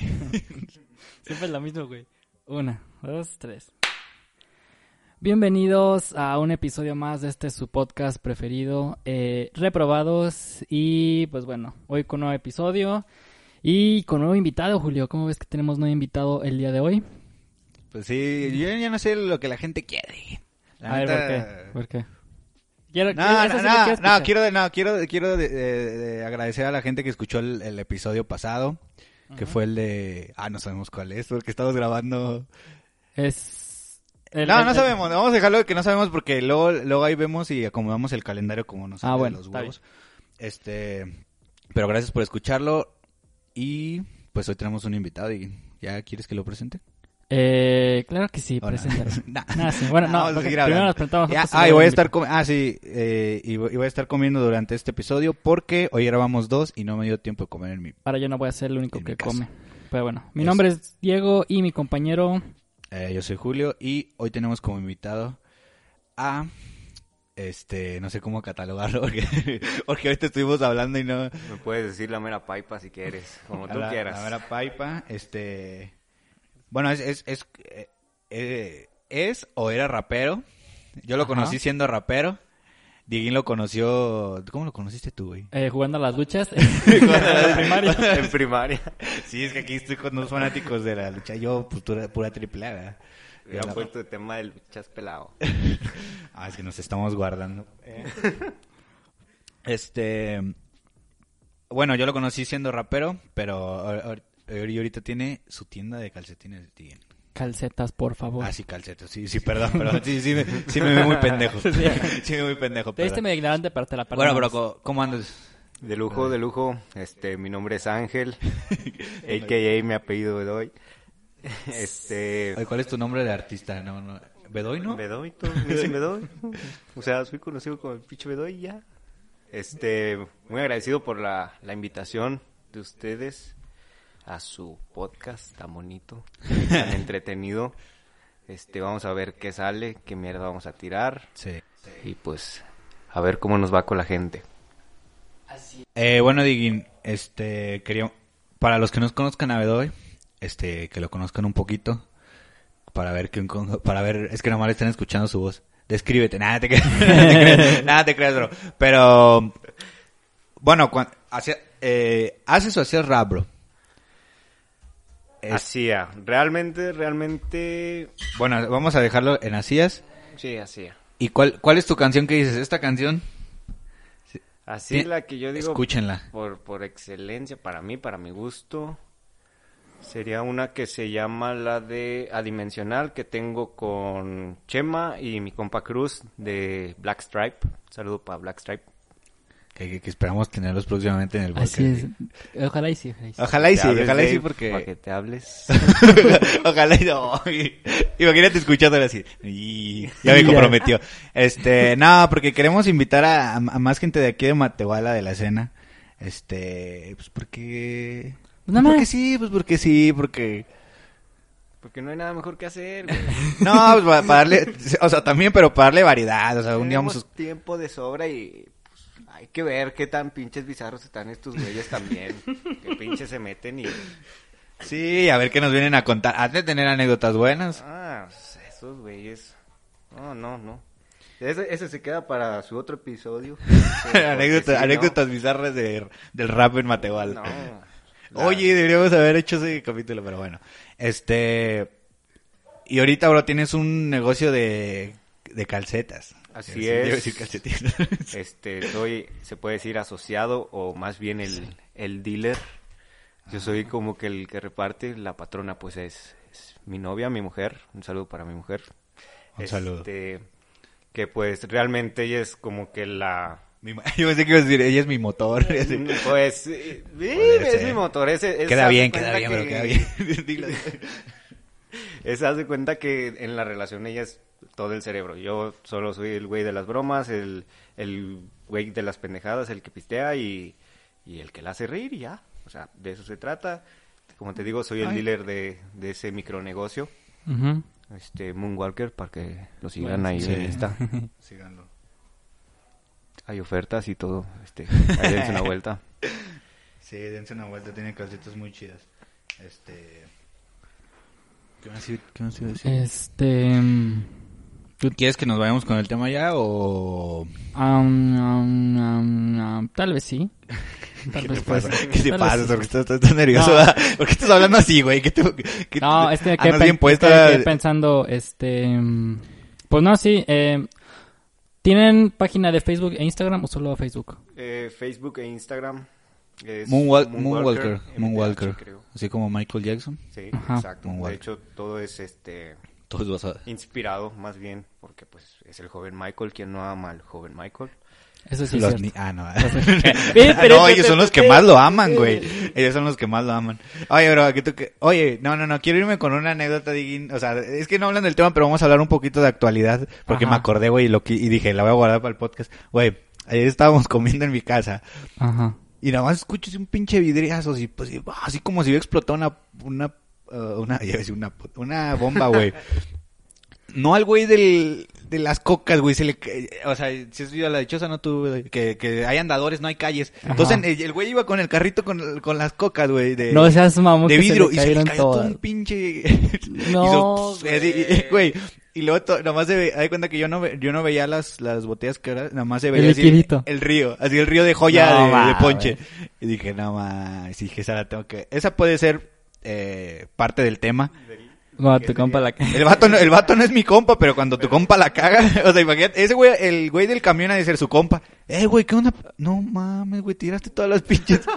Siempre es lo mismo, güey. Una, dos, tres. Bienvenidos a un episodio más de este su podcast preferido, eh, Reprobados. Y pues bueno, hoy con nuevo episodio y con nuevo invitado, Julio. ¿Cómo ves que tenemos nuevo invitado el día de hoy? Pues sí, yo ya no sé lo que la gente quiere. La a ver, ¿por qué? ¿Por qué? Quiero, No, quiero- no, sí no, quiero no, quiero, no, quiero, quiero de- de- de agradecer a la gente que escuchó el, el episodio pasado, que fue el de... Ah, no sabemos cuál es, porque estamos grabando... Es... el- no, el- no el- sabemos, vamos a dejarlo que no sabemos porque luego, luego ahí vemos y acomodamos el calendario como nos Ah, de bueno, los huevos. Este, pero gracias por escucharlo y pues hoy tenemos un invitado y ¿ya quieres que lo presente? Eh, claro que sí, preséntalo. Nah. Nah, sí, Bueno, no, Vamos a porque seguir primero nos presentamos Ya, ah, y voy a estar ah sí, eh, y, voy y voy a estar comiendo durante este episodio porque hoy grabamos dos y no me dio tiempo de comer en mi. Ahora yo no voy a ser el único que come. Pero bueno, mi Es- nombre es Diego y mi compañero... Eh, yo soy Julio y hoy tenemos como invitado a este, no sé cómo catalogarlo porque, porque ahorita estuvimos hablando y no Me puedes decir la mera paipa si quieres, como a tú la, quieras. la paipa, este, bueno es es es, eh, eh, es o era rapero. Yo lo Ajá. conocí siendo rapero. Dieguín lo conoció, ¿cómo lo conociste tú, güey? eh, jugando a las luchas en la primaria. en primaria. Sí, es que aquí estoy con unos fanáticos de la lucha. Yo, pues, pura, pura triple. Ya puesto el tema del luchas pelado. Ah, es que nos estamos guardando. Este... Bueno, yo lo conocí siendo rapero, pero y ahorita tiene su tienda de calcetines de Tiguen. Calcetas, por favor. Ah, sí, calcetas. Sí, sí, perdón, perdón. Sí, sí, me, sí me veo muy pendejo. Sí, me veo muy pendejo, Te diste medio ignorante, pero te la Bueno, pero perdonamos. ¿cómo andas? De lujo, de lujo. Este, mi nombre es Ángel, a.k.a. mi apellido Bedoy. Este, Ay, ¿Cuál es tu nombre de artista? No, no. ¿Bedoy, no? Bedoy, todo, me dicen Bedoy. O sea, soy conocido como el pinche Bedoy y ya. Este, muy agradecido por la, la invitación de ustedes a su podcast tan bonito, tan entretenido. Este, vamos a ver qué sale, qué mierda vamos a tirar Sí. y pues a ver cómo nos va con la gente. Eh, bueno, Diguín, este, quería, para los que no conozcan a Bedoy, este, que lo conozcan un poquito, para ver que, para ver, es que nomás le están escuchando su voz. Descríbete, nada te creas, nada te creas, bro. Pero, bueno, cuan- hacía, eh, haces o hacías rap, bro. Es- Hacía, realmente, realmente, bueno, vamos a dejarlo en hacías. sí, hacía. ¿Y cuál, cuál es tu canción que dices? Esta canción, Así Bien, la que yo digo, escúchenla. por, por excelencia, para mí, para mi gusto, sería una que se llama la de Adimensional, que tengo con Chema y mi compa Cruz de Black Stripe. Saludo para Black Stripe. Que, esperamos tenerlos próximamente en el Así podcast. es. Ojalá y sí, ojalá y sí. Ojalá y sí, ojalá y sí, porque... Para que te hables. Ojalá y no. Imagínate escuchándolo así. Y ya me comprometió. Este, no, porque queremos invitar a, a más gente de aquí de Matehuala de la escena. Este, pues porque... Pues nada porque sí, pues porque sí, porque... Porque no hay nada mejor que hacer. güey. No, pues para, darle, o sea, también, pero para darle variedad, o sea, un día Tenemos vamos... tiempo de sobra y hay que ver qué tan pinches bizarros están estos güeyes también. que pinches se meten y... Sí, a ver qué nos vienen a contar. Has de tener anécdotas buenas. Ah, pues, esos güeyes. No, no, no. Ese, ese se queda para su otro episodio. Anécdotas, sí, ¿no? anécdotas bizarras de, del rap en Matehuala. No. Oye, deberíamos haber hecho ese capítulo, pero bueno. Este. Y ahorita, bro, tienes un negocio de, de calcetas. Así Sí, es. decir calcetines. Este, soy, se puede decir asociado o más bien el, el dealer. Yo soy como que el que reparte, la patrona pues es, es mi novia, mi mujer. Un saludo para mi mujer. Un saludo. Este, que pues realmente ella es como que la, Mi Yo pensé que iba a decir, ella es mi motor. Pues, eh, es mi motor. Ese, queda haz de bien, queda bien, pero que- queda bien. Dilo. Es, haz de cuenta que en la relación ella es todo el cerebro. Yo solo soy el güey de las bromas, el, el güey de las pendejadas, el que pistea y, y el que la hace reír y ya. O sea, de eso se trata. Como te digo, soy el Ay. dealer de, de ese micronegocio. Ujú. Este, Moonwalker, para que lo sigan ahí sí. en Insta. Síganlo. Hay ofertas y todo. Este, ahí dense una vuelta. Sí, dense una vuelta, tiene calcetas muy chidas. Este... ¿Qué más, iba- qué más iba a decir? Este. Mm, ¿Quieres que nos vayamos con el tema ya o...? tal vez sí. Tal ¿Qué vez te pues, pasa? ¿Qué te pasa? ¿Por qué estás, estás tan nervioso? No. ¿Por qué estás hablando así, güey? ¿Qué te- qué- No, es que pen- puesta. pensando, este... Pues no, sí. Eh, ¿Tienen página de Facebook e Instagram o solo Facebook? Eh, Facebook e Instagram. Es Moonwal- Moonwalker. MTH, Moonwalker. creo. Así como Michael Jackson. Sí, Ajá. exacto. Moonwalker. De hecho, todo es este Todos a... inspirado más bien porque pues es el joven Michael quien no ama al joven Michael. Eso sí es Los ni- Ah, no. Ellos son los que más lo aman, güey. Ellos son los que más lo aman. Oye, bro, que tú que... Oye, no, no, no, quiero irme con una anécdota, Diguín. O sea, es que no hablan del tema, pero vamos a hablar un poquito de actualidad. Porque Ajá. me acordé, güey, y, lo que- y dije, la voy a guardar para el podcast. Güey, ayer estábamos comiendo en mi casa. Ajá. Y nada más escucho así un pinche vidriazo, así, pues, así como si hubiera explotado una, una, eh, una, ya decir una, una bomba, güey. No al güey del, de las cocas, güey, se le, o sea, si has visto la dichosa, no tú, güey, que, que hay andadores, no hay calles. Ajá. Entonces, el, el güey iba con el carrito con, con las cocas, güey, de, No seas mamón de que se vidrio, le y se le cayó todo un pinche... No, hizo- así, güey. Y luego, to- nomás se ve, hay cuenta que yo no, ve- yo no veía las, las botellas que era, nada más se veía El así el río, así el río de joya No, de, ponche. Y dije, no más, dije, esa la tengo que, esa puede ser, eh, parte del tema. Cuando tu compa la... El vato, no, el vato no es mi compa, pero cuando tu compa la caga, o sea, imagínate, ese güey, el güey del camión ha de ser su compa. Eh, güey, ¿qué onda? No mames, güey, tiraste todas las pinches.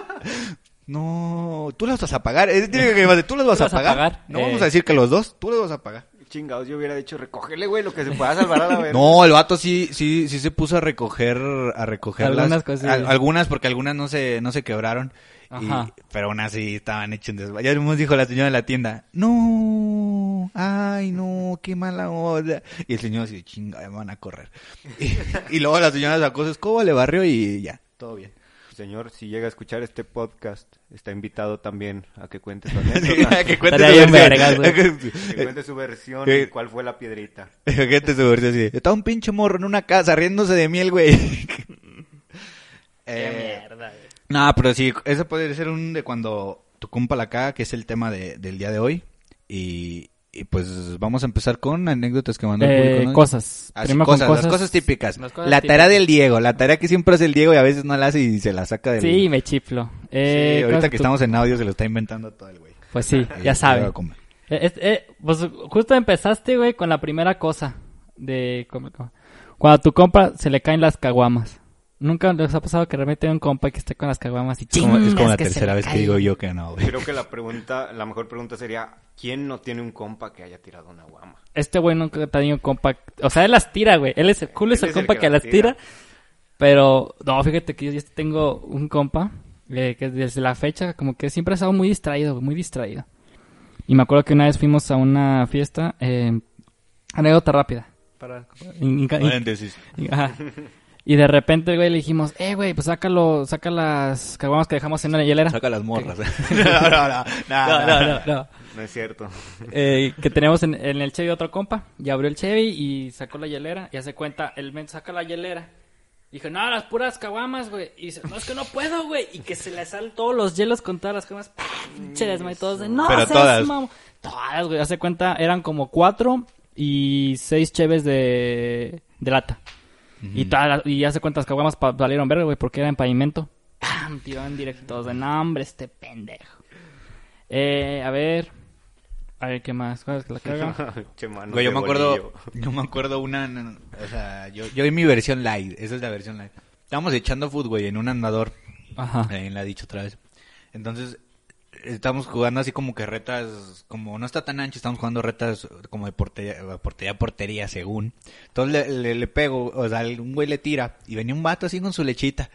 No, tú las vas a pagar. Es decir, que tú las vas ¿Tú a las vas a pagar. pagar? No Eh. vamos a decir que los dos, tú las vas a pagar. Chingados, yo hubiera dicho, recógele, güey, lo que se pueda salvar a la verga. No, el vato sí, sí, sí se puso a recoger, a recoger Algunas las- cosillas. al- algunas porque algunas no se, no se quebraron. Y- pero aún así estaban hechos en desvaya. Ya nos dijo la señora de la tienda, no, ay no, qué mala onda. Y el señor así, chinga, me van a correr. Y, y luego la señora sacó su escoba, le barrió y ya, todo bien. Señor, si llega a escuchar este podcast, está invitado también a que cuente su anécdota. que cuente versión. vergas, que cuente su versión Eh. y cuál fue la piedrita. Gente su versión así. Está un pinche morro en una casa riéndose de miel, güey. Eh, mierda, güey. No, pero sí, eso puede ser un de cuando tu compa la caga, que es el tema de, del día de hoy. Y, y pues vamos a empezar con anécdotas que mandó el Eh, público, ¿no? cosas. Así, Primero cosas, con las cosas típicas. las cosas la tarea típicas. del Diego, la tarea que siempre hace el Diego y a veces no la hace y se la saca del... Sí, me chiflo. Sí, Eh, ahorita cosas que tú- estamos en audio se lo está inventando todo el güey. Pues sí, ya comer. Eh, eh, pues justo empezaste, güey, con la primera cosa de cuando a tu compa se le caen las caguamas. Nunca les ha pasado que realmente hay un compa que esté con las caguamas y Es como, es como chingas la que tercera vez que digo yo que no, güey. Creo que la pregunta, la mejor pregunta sería, ¿quién no tiene un compa que haya tirado una guama? Este güey nunca ha tenido un compa, o sea, él las tira, güey. Él es el culo, es el compa que que, las tira. tira. Pero no, fíjate que yo ya tengo un compa eh, que desde la fecha como que siempre ha estado muy distraído, muy distraído. Y me acuerdo que una vez fuimos a una fiesta, eh, anécdota rápida. Para, in- in- Paréntesis. Y- Ajá. Y de repente, güey, le dijimos, eh, güey, pues sácalo, saca las caguamas que dejamos en la hielera. Saca las morras. no, no, no, no, No, no, no, no. No es cierto. Eh, que tenemos en, en el Chevy otro compa. Y abrió el Chevy y sacó la hielera. Y hace cuenta, el men saca la hielera. Dijo, no, las puras caguamas, güey. Y dice, no, es que no puedo, güey. Y que se le salen todos los hielos con todas las caguamas. Pinche desmadre, todos de, no, Pero todas. mamón". Todas, güey. Hace cuenta, eran como cuatro y seis cheves de, de lata. Y, todas las- y hace cuenta, las caguamas pa- valieron verga, güey, porque era en pavimento. ¡Pam! Tiraban directo todos de, no, hombre, este pendejo. Eh, a ver. A ver, ¿qué más? ¿Cuál es la caga? Che, mano Güey, yo me acuerdo, bolillo. yo me acuerdo una, no, no, o sea, yo, yo en mi versión light, esa es la versión light. Estábamos echando foot, güey, en un andador, Ajá. ahí la he dicho otra vez. Entonces, estamos jugando así como que retas, como no está tan ancho, estamos jugando retas como de portería, portería, portería según. Entonces le, le, le pego, o sea, un güey le tira y venía un vato así con su lechita.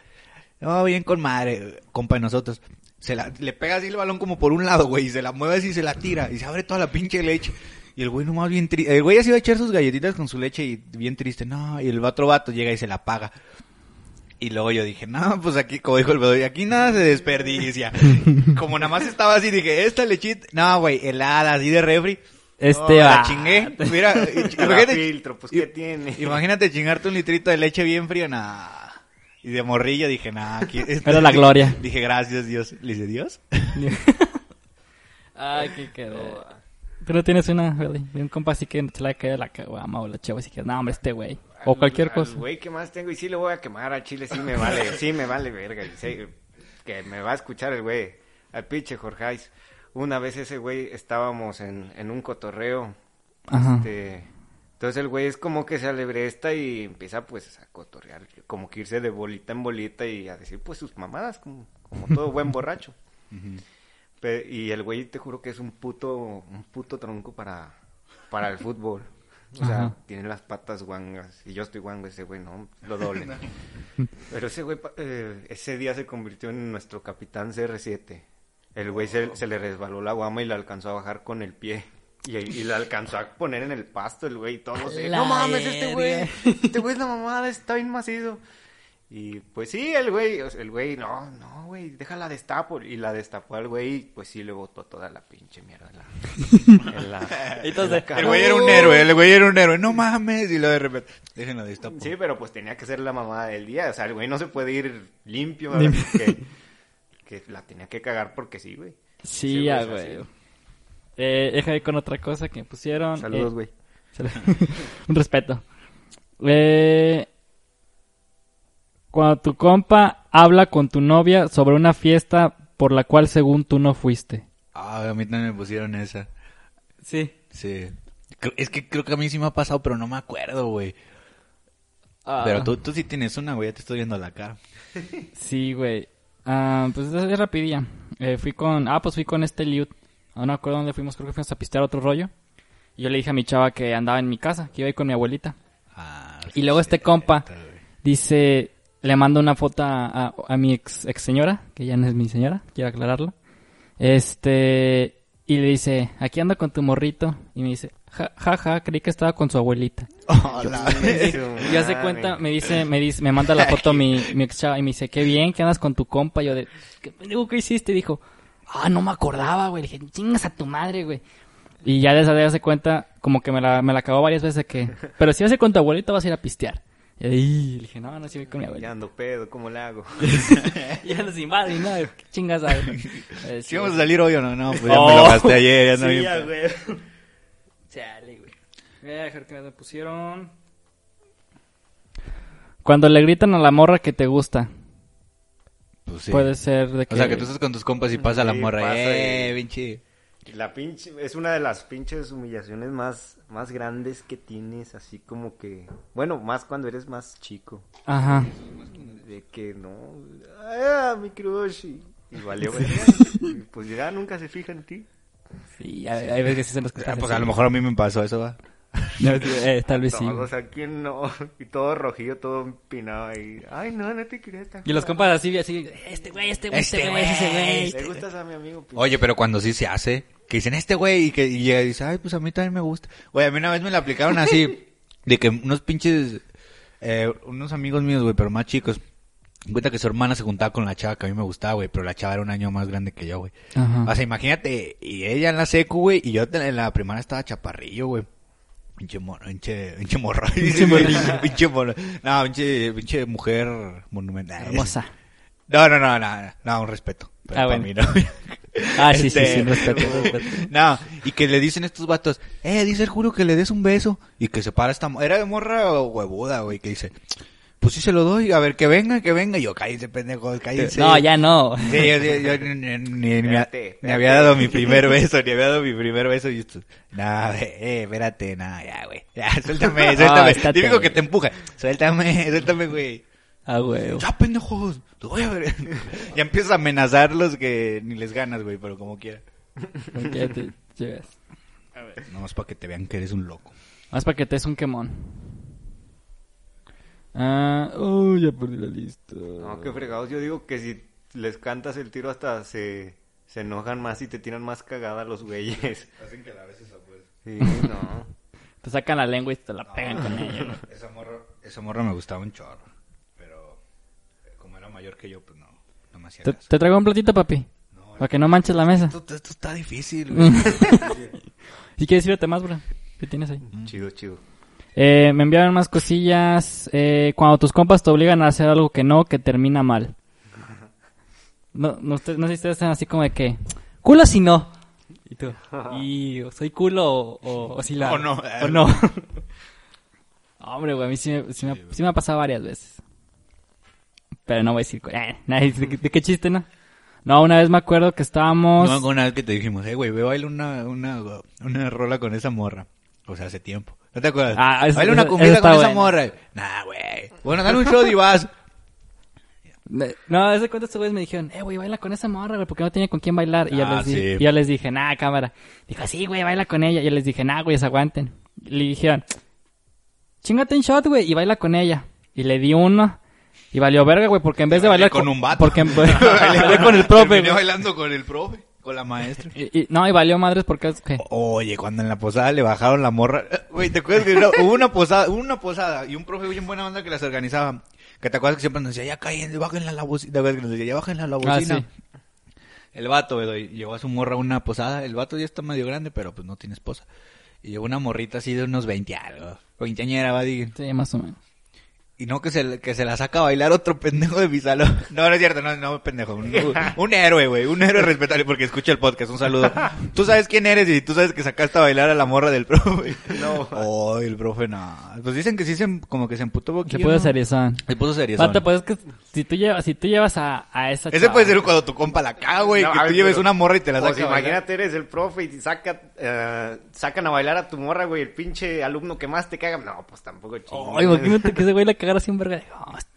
No, bien con madre, compa de nosotros. Se la, le pega así el balón como por un lado, güey, y se la mueve así y se la tira y se abre toda la pinche leche. Y el güey nomás bien triste. El güey así va a echar sus galletitas con su leche y bien triste. No, y el otro vato llega y se la paga. Y luego yo dije, no, pues aquí, como dijo el Bedoy, aquí nada se desperdicia. como nada más estaba así, dije, esta lechita, no, güey, helada, así de refri. Este No, la chingué. Mira, imagínate, filtro, pues, ¿qué tiene? imagínate chingarte un litrito de leche bien fría, nah. Y de morrillo dije, nah, aquí. Era la gloria. Dije, gracias, Dios. Le dice, ¿Dios? Ay, qué quedó. Tú no tienes una, de un compa así que se le cae la caguama o la chava así que, no, hombre, este güey. O cualquier Al cosa. güey que más tengo y sí le voy a quemar al chile, sí me vale, sí me vale verga. sí, que me va a escuchar el güey, al pinche Jorgeis. Una vez ese güey estábamos en, en un cotorreo. Ajá. Este, entonces el güey es como que se alebresta y empieza pues a cotorrear, como que irse de bolita en bolita y a decir pues sus mamadas, como, como todo buen borracho. Pe- y el güey te juro que es un puto, un puto tronco para, para el fútbol. O sea, Ajá. tiene las patas guangas. Y yo estoy guango, ese güey no, lo doble. Pero ese güey, eh, ese día se convirtió en nuestro capitán CR7. El güey se, se le resbaló la guama y la alcanzó a bajar con el pie. Y, y la alcanzó a poner en el pasto el güey y todos. eh, no mames, este güey. verga". Este güey es la mamada, está bien macizo. Y pues sí, el güey, el güey, no, no, güey, déjala destapo. Y la destapó al güey y pues sí le botó toda la pinche mierda en la, en la- Entonces, en la cara. El güey era un héroe, el güey era un héroe. No mames. Y luego de repente, déjenlo de esta. Sí, pero pues tenía que ser la mamada del día. O sea, el güey no se puede ir limpio. Que, que la tenía que cagar porque sí, güey. Sí, Sí, ya, güey. Eh, déjame ir con otra cosa que me pusieron. Saludos, Eh, güey. un respeto. Eh, cuando tu compa habla con tu novia sobre una fiesta por la cual según tú no fuiste. Ah, a mí también me pusieron esa. Sí. Sí. Es que creo que a mí sí me ha pasado, pero no me acuerdo, güey. Ah. Pero tú, tú sí tienes una, güey. Ya te estoy viendo la cara. Sí, güey. Ah, pues es, es rapidilla. Eh, fui con... Ah, pues fui con este Liut. No me acuerdo dónde fuimos. Creo que fuimos a pistear otro rollo. Y yo le dije a mi chava que andaba en mi casa, que iba a ir con mi abuelita. Ah, Y luego este compa dice, le mando una foto a, a- a mi ex, ex señora, que ya no es mi señora, quiero aclararlo. Este, y le dice, aquí ando con tu morrito. Y me dice, ja, ja, ja, creí que estaba con su abuelita. Oh, Y ya se cuenta, me dice, me dice, me manda la foto mi, mi ex chava y me dice, qué bien, que andas con tu compa. Y yo de, ¿qué pendejo que hiciste? Y dijo, ah, no me acordaba, güey. Le dije, chingas a tu madre, güey. Y ya de esa vez se cuenta, como que me la, me la acabó varias veces que, pero si vas a ir con tu abuelita vas a ir a pistear. Y ahí, le dije, no, no, sí voy con mi Ya abuelita. ando pedo, ¿cómo le hago? Y ando sin madre nada, qué chingas. Eh, ¿Sí vamos a salir hoy o no? No, pues ya me Oh. lo gasté ayer. Ya ando Sí, ya, güey. Chale, güey. Voy a dejar que me pusieron. Cuando le gritan a la morra que te gusta, Pues sí. puede ser de que... O sea, que tú estás con tus compas y pasa la Sí, morra. pasa eh, y- pinche. La pinche, es una de las pinches humillaciones más, más grandes que tienes, así como que, bueno, más cuando eres más chico, Ajá. de que no, ah, mi crush, y, y valió, y pues ya nunca se fija en ti. Sí, hay, hay veces que sí se nos Ah, pues a lo mejor a mí me pasó eso, va. Eh, tal vez sí. Todos aquí no, y todo rojillo, todo empinado ahí, ay no, no te quería tan Y los compas así, así, este güey, este güey, este Este güey, ese güey. ¿Le gustas a mi amigo? pinche? Oye, pero cuando sí se hace, que dicen este güey y que y llega y dice, ay, pues a mí también me gusta. Oye, a mí una vez me la aplicaron así, de que unos pinches, eh, unos amigos míos, güey, pero más chicos, cuenta que su hermana se juntaba con la chava que a mí me gustaba, güey, pero la chava era un año más grande que yo, güey. Ajá. O sea, imagínate, y ella en la secu, güey, y yo en la primaria estaba chaparrillo, güey. Pinche morro, pinche, pinche morro. Pinche morro. No, pinche, pinche mujer monumental. Hermosa. No, no, no, no, no, un respeto. Pero Ah, para bueno. mí no. Ah, sí, sí, Este, sí, respeto, respeto. No, y que le dicen estos vatos, eh, dice el juro que le des un beso. Y que se para esta mo- Era de morra o huevuda, güey, que dice, pues sí se lo doy, a ver, que venga, que venga. Y yo, cállense, pendejo, cállense. No, ya no. Sí, yo, yo- yo ni, ni- ni- ni- Espérate, ni había dado mi primer beso, ni había dado mi primer beso. Y esto, nah, eh, espérate, nah, ya, güey. Ya, suéltame, suéltame. estate, Típico que te empuja. Suéltame, suéltame, güey. Ah, güey. Ya, pendejos, te voy a ver. ya empiezas a amenazarlos que ni les ganas, güey, pero como quiera. ¿Con qué te llegas? Nomás para que te vean que eres un loco. Más para que te des un quemón. Ah, oh, ya perdí la lista. No, qué fregados. Yo digo que si les cantas el tiro hasta se, se enojan más y te tiran más cagada los güeyes. Hacen que la veces pues. Sí, no. Te sacan la lengua y te la pegan con ella. Esa morra, esa morra me gustaba un chorro. Pero eh, como era mayor que yo, pues no, no me hacía ¿Te, caso. te traigo un platito, papi. No, Para que no manches la mesa. esto, esto está difícil, güey. Si quieres, sírvete más, bro. ¿Qué tienes ahí? Chido, chido. Eh, me enviaron más cosillas. Eh, cuando tus compas te obligan a hacer algo que no, que termina mal. No, no, usted- no sé si ustedes están así como de que... Culo si no. Y tú. Y soy culo o, o, o si la... O no. O no. Hombre, güey, a mí sí me, sí, me, sí me ha pasado varias veces. Pero no voy a decir... Eh, ¿de, qué- chiste, no? No, una vez me acuerdo que estábamos... No, una vez que te dijimos, eh, güey, ve, baila una, una, una rola con esa morra. O sea, hace tiempo. ¿No te acuerdas? Ah, eso- baila una cumbia con esa morra. Nah, güey. Bueno, dale un shot y vas. No, desde cuenta estos güeyes me dijeron, eh, güey, baila con esa morra, güey, porque no tenía con quién bailar. Y yo, Ah, les, di- sí. y yo les dije, nah, cámara. Dijo, sí, güey, baila con ella. Y yo les dije, nah, güey, se aguanten. Le dijeron, chingate un shot, güey, y baila con ella. Y le di uno. Y valió verga, güey, porque en vez de bailar con un vato. Porque bailé con el profe, bailando con el profe, con la maestra. Y, y- no, y valió madres porque... Oye, cuando en la posada le bajaron la morra. Güey, ¿te acuerdas que no? hubo una posada, hubo una posada y un profe bien buena onda que las organizaba? Que te acuerdas que siempre nos decía, ya cállense, bájenle a la bocina. ¿Te acuerdas que nos decía, ya bájenle a la Ah, bocina? sí. El vato, güey, llevó a su morra a una posada. El vato ya está medio grande, pero pues no tiene esposa. Y llevó una morrita así de unos 20 algo. Veinteañera, va, diga. Sí, más o menos. Y no que se, que se la saca a bailar otro pendejo de mi salón. No, no es cierto, no, no, pendejo. Un, un héroe, güey. Un héroe respetable porque escucha el podcast. Un saludo. Tú sabes quién eres y tú sabes que sacaste a bailar a la morra del profe. No. Oh, el profe no. Pues dicen que sí se, como que se emputó Se poquillo, puede ¿no? seriezón. Se puso serio. Pata, pues es que si tú llevas, si tú llevas a, a esa Ese chava- puede ser cuando tu compa la caga, güey. No, que tú ver, lleves pero- una morra y te la O sacas sea, imagínate, eres el profe y saca, eh, sacan a bailar a tu morra, güey, el pinche alumno que más te caga. No, pues tampoco chingues. Ay, imagínate que ese güey la cagara así en verga.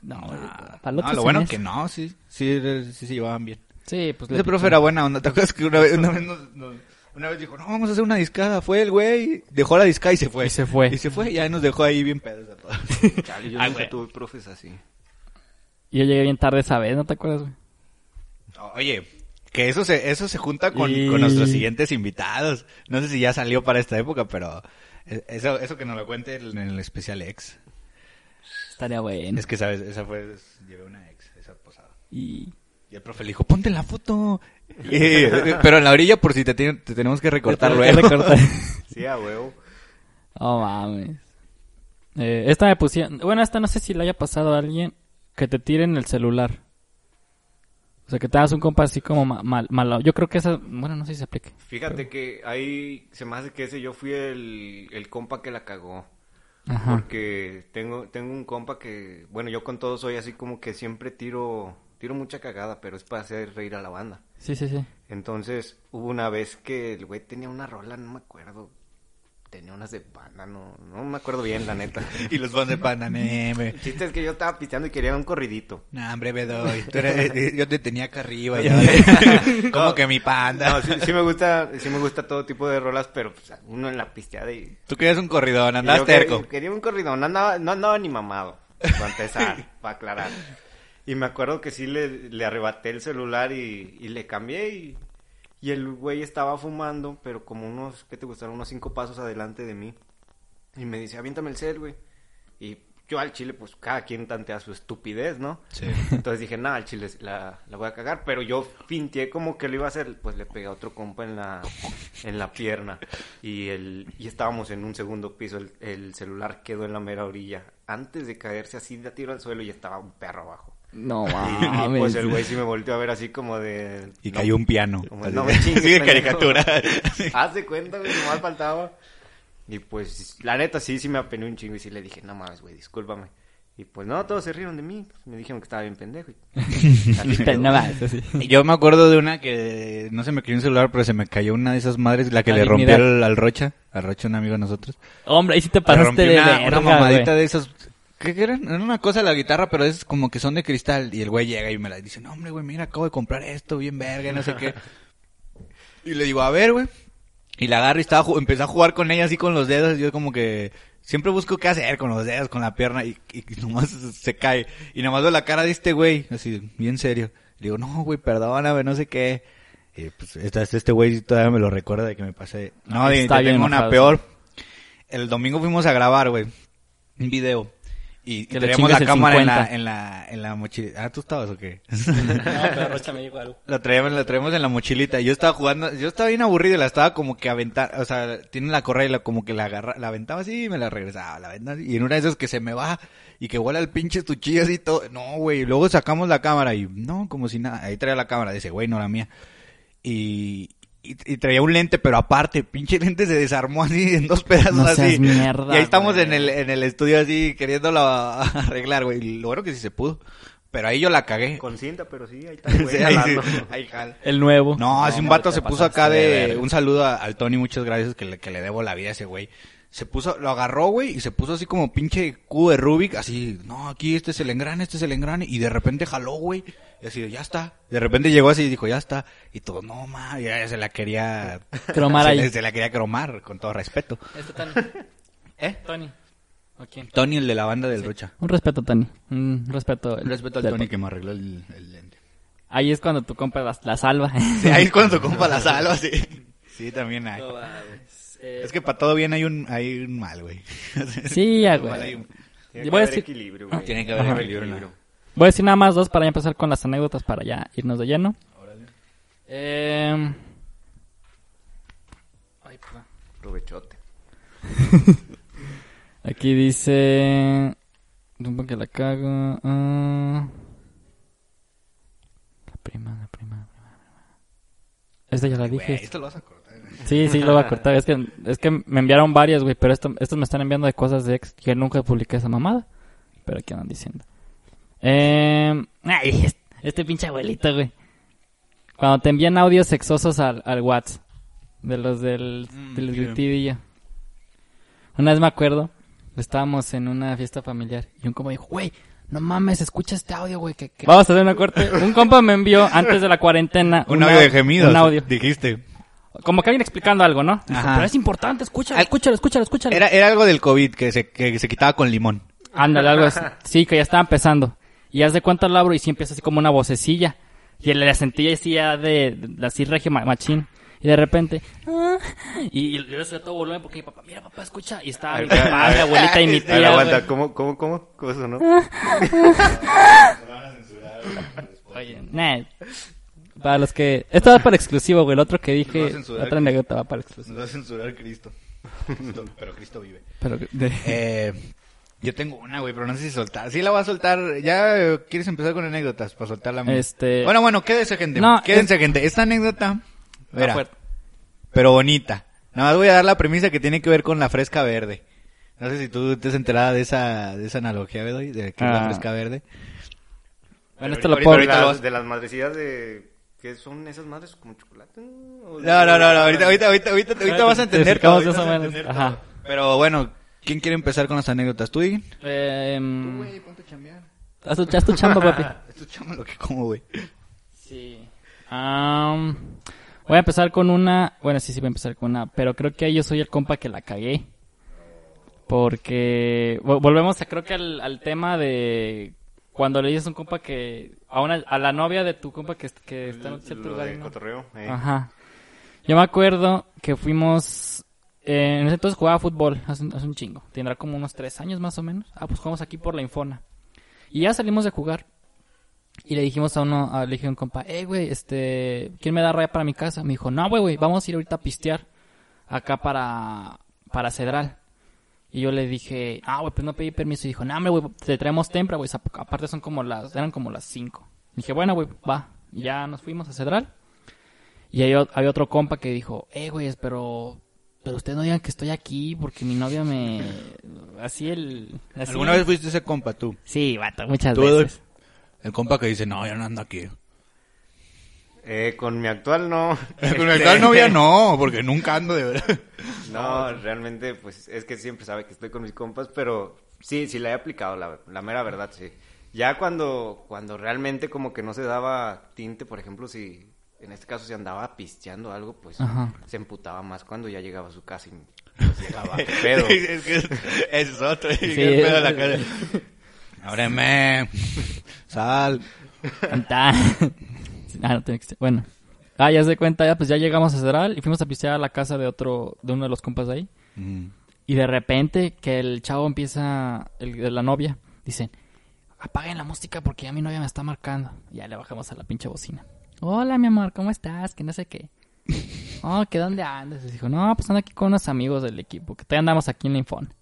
No, no, güey, para el No, otro lo bueno semestre. que no, sí. Sí, sí se llevaban bien. Sí, pues Ese profe era buena onda. ¿Te acuerdas que una vez, una vez, nos- nos- una vez dijo, no, vamos a hacer una discada? Fue el güey, dejó la discada y se fue. Y se fue. Y se fue y ya nos dejó ahí bien pedos a todos. Chale, yo Ah, nunca güey. tuve profes así. Y yo llegué bien tarde esa vez, ¿no te acuerdas, güey? Oye, que eso se, eso se junta con, Y- con nuestros siguientes invitados. No sé si ya salió para esta época, pero eh, eso, eso que nos lo cuente en el especial ex. Estaría bueno. Es que, ¿sabes? Esa fue, llevé una ex, esa posada. Y... Y el profe le dijo, ponte la foto. Y- pero en la orilla por si te, te tenemos que recortar luego. Sí, a huevo. Oh, mames. Eh, esta me pusieron... Bueno, esta no sé si le haya pasado a alguien que te tiren el celular. O sea, que te hagas un compa así como ma- mal, malo. Yo creo que esa... Bueno, no sé si se aplique. Fíjate que ahí se me hace que ese yo fui el, el compa que la cagó. Ajá. Porque tengo, tengo un compa que, bueno, yo con todo soy así como que siempre tiro, tiro mucha cagada, pero es para hacer reír a la banda. Sí, sí, sí. Entonces, hubo una vez que el güey tenía una rola, no me acuerdo. Tenía unas de panda, no, no me acuerdo bien, la neta. y los van de panda, neme. El chiste es que yo estaba pisteando y quería un corridito. No, hombre, Bedoy. Tú eres- eh, yo te tenía acá arriba. Ya. Como que mi panda. No, sí, sí me gusta, sí me gusta todo tipo de rolas, pero pues, uno en la pisteada y... Tú querías un corridón, andabas terco. Quería un corrido, no andaba, no andaba ni mamado, para empezar, para aclarar. Y me acuerdo que sí le, le arrebaté el celular y, y le cambié y, y el güey estaba fumando, pero como unos, ¿qué te gustaron? Unos cinco pasos adelante de mí. Y me dice, aviéntame el cel, güey. Y yo al chile, pues cada quien tantea su estupidez, ¿no? Sí. Entonces dije, nada, al chile la, la voy a cagar. Pero yo finteé como que lo iba a hacer. Pues le pegué a otro compa en la, en la pierna. Y, el, y estábamos en un segundo piso. El, el celular quedó en la mera orilla. Antes de caerse así de tiro al suelo y estaba un perro abajo. No, Y, mames. pues el güey sí me volteó a ver así como de... Y no, cayó un piano. como, Así no de- me chingues, así de caricatura. Haz de cuenta, güey, nomás faltaba. Y pues, la neta, sí, sí me apené un chingo y sí le dije, no mames, güey, discúlpame. Y pues no, todos se rieron de mí. pues, me dijeron que estaba bien pendejo. y- no más. Yo me acuerdo de una que no se me cayó un celular, pero se me cayó una de esas madres, la que le rompió al, al Rocha, al Rocha un amigo de nosotros. Hombre, ahí sí te pasaste de una, verga, una mamadita de esas ¿Qué que eran? Era una cosa la guitarra, pero es como que son de cristal. Y el güey llega y me la dice, no, hombre, güey, mira, acabo de comprar esto, bien verga, no sé qué. Y le digo, a ver, güey. Y la agarro y estaba, empecé a jugar con ella así con los dedos. Yo como que siempre busco qué hacer con los dedos, con la pierna. Y, y nomás se cae. Y nomás veo la cara de este güey, así, bien serio. Le digo, no, güey, perdóname, no sé qué. Y pues este, este güey todavía me lo recuerda de que me pasé. No, de, Está te bien tengo una peor. El domingo fuimos a grabar, güey, un video. Y, Que traíamos la cámara en la, 50. en la, en la mochila. Ah, ¿tú estabas o qué? No, pero Rocha me dijo algo. La traemos en la mochilita. Yo estaba jugando, yo estaba bien aburrido y la estaba como que aventar, o sea, tiene la correa y la, como que la agarra, la aventaba así y me la regresaba, la aventaba así. Y en una de esas que se me va y que vuela el pinche estuchillo así todo. No, güey. Luego sacamos la cámara y no, como si nada. Ahí traía la cámara, dice, güey, no la mía. Y, y, y traía un lente, pero aparte, pinche lente se desarmó así en dos pedazos No seas así. mierda, y ahí estamos güey. en el, en el estudio así queriéndolo arreglar, güey. Y lo bueno que sí se pudo. Pero ahí yo la cagué. Con cinta, pero sí, ahí está. Sí, güey, ahí sí. jalando. Ahí jala. El nuevo. No, así un vato se puso acá de... Un saludo a- al Tony, muchas gracias, que le, que le debo la vida a ese güey. Se puso, lo agarró, güey, y se puso así como pinche cubo de Rubik, así, no, aquí este es el engrane, este es el engrane, y de repente jaló, güey, y así, ya está. De repente llegó así y dijo, ya está. Y todo, no, ma, y ya se la quería... Cromar se, ahí. le- se la quería cromar, con todo respeto. Este Tony. ¿Eh? Tony. ¿O quién? Tony, el de la banda del Rocha. Un respeto, Tony. Un respeto. Un respeto al Tony que me arregló el, el lente. Ahí es cuando tu compa la, la salva. Sí, ahí es cuando tu compa la salva, sí. Sí, también hay. Eh, Es que para todo bien hay un, hay un mal, güey. Sí, ya, güey. un- Tiene que decir- equilibrio, güey. Tiene que haber Ajá. equilibrio, ¿no? Voy a decir nada más dos para ya empezar con las anécdotas para ya irnos de lleno. Eh... Ay, perdón. Provechote. Aquí dice... Un que la cago. ah. La prima, la prima, la prima, la prima. Esta ya la dije. esto lo vas a. Sí, sí, lo voy a cortar. Es que, es que me enviaron varias, güey, pero esto, estos me están enviando de cosas de ex que nunca publiqué esa mamada. Pero aquí andan diciendo. Eh, ay, este, este pinche abuelito, güey. Cuando te envían audios sexosos al, al WhatsApp. De los del, Mm, del gritidillo. Una vez me acuerdo, estábamos en una fiesta familiar y un compa dijo, güey, no mames, escucha este audio, güey. Que, que-". Vamos a hacer una corte. Un compa me envió antes de la cuarentena. Un una- audio de gemidos. Un audio. Dijiste. Como que alguien explicando algo, ¿no? Dijo, Ajá. pero es importante, escúchalo, Al- escúchalo, escúchalo, escúchalo. Era, era algo del COVID que se, que se quitaba con limón. Ándale, algo así. Sí, que ya estaba empezando. Y haz de cuenta lo abro y sí empieza así como una vocecilla. Y él la sentía así ya de, de- así regio ma- machín. Y de repente, ah, y, y yo a todo volumen porque mi papá, mira papá, escucha. Y estaba mi papá, mi abuelita y mi A ver, tía. aguanta, güey. ¿cómo, cómo, cómo? ¿Cómo eso, no? Oye, nah. Para los que... Esto va para exclusivo, güey. El otro que dije, censurar. otra anécdota va para exclusivo. Nos va a censurar Cristo. Cristo- Pero Cristo vive. Pero, de- Eh, yo tengo una, güey, pero no sé si soltar. Sí la voy a soltar. ¿Ya eh, quieres empezar con anécdotas para soltarla? mía? Este- Bueno, bueno, quédense, gente. No, quédense, gente. Esta anécdota... Mira, fuerte. pero bonita. Nada más voy a dar la premisa que tiene que ver con la fresca verde. No sé si tú te has enterado de esa, de esa analogía, Bedoy, de que es la Ah. fresca verde. Bueno, esto lo puedo... de las madrecillas de... ¿Qué son esas madres como chocolate? ¿O de- No, no, no, no, ahorita, ahorita, ahorita, ahorita, ahorita vas a Te entender todo, ahorita vas a entender Ajá. todo. Pero bueno, ¿quién quiere empezar con las anécdotas? ¿Tú, Digin? Eh, ponte a chambear. haz tu- haz tu chamba, papi. Escuchamos lo que como, güey. Sí. Am, voy a empezar con una. Bueno, sí, sí, voy a empezar con una. Pero creo que ahí yo soy el compa que la cagué. Porque. vo- Volvemos a, creo que al, al tema de. Cuando le dices a un compa que. A, una, a la novia de tu compa que, que está en cierto lugar. de ¿no? cotorreo. eh. Ajá. Yo me acuerdo que fuimos. eh, en ese entonces jugaba fútbol, hace, un- hace un chingo. Tendrá como unos tres años más o menos. Ah, pues jugamos aquí por la Infona. Y ya salimos de jugar. Y le dijimos a uno, a, le dije a un compa, eh, güey, este, ¿quién me da raya para mi casa? Me dijo, no, güey, güey, vamos a ir ahorita a pistear acá para, para Cedral. Y yo le dije, ah, güey, pues no pedí permiso. Y dijo, no, hombre, güey, te traemos tempra, güey. ap- Aparte son como las, eran como las cinco. Dije, bueno, güey, va. Y ya nos fuimos a Cedral. Y ahí había otro compa que dijo, eh, güey, pero, pero ustedes no digan que estoy aquí porque mi novia me, así el, así. ¿Alguna vez fuiste ese compa, tú? Sí, vato, muchas Tú, veces. El compa que dice, no, yo no ando aquí. Eh, con mi actual no. Con mi Este, actual novia no, porque nunca ando de verdad. No, realmente, pues es que siempre sabe que estoy con mis compas, pero Sí, sí la he aplicado, la, la mera verdad, sí. Ya cuando, cuando realmente como que no se daba tinte, por ejemplo, si en este caso se andaba pisteando algo, pues Ajá. se emputaba más cuando ya llegaba a su casa y pues, llegaba pedo. es que es- es otro. Sí. el pedo la cara. Ábreme. Sal. Ah, no tiene que ser. Bueno. Ah, ya se cuenta, ya pues ya llegamos a Cedral y fuimos a pistear a la casa de otro, de uno de los compas de ahí. Mm. Y de repente que el chavo empieza, el de la novia, dicen, apaguen la música porque ya mi novia me está marcando. Y ya le bajamos a la pinche bocina. Hola, mi amor, ¿cómo estás? Que no sé qué. Oh, ¿que dónde andas? Y dijo, no, pues ando aquí con unos amigos del equipo, que todavía andamos aquí en la Infon.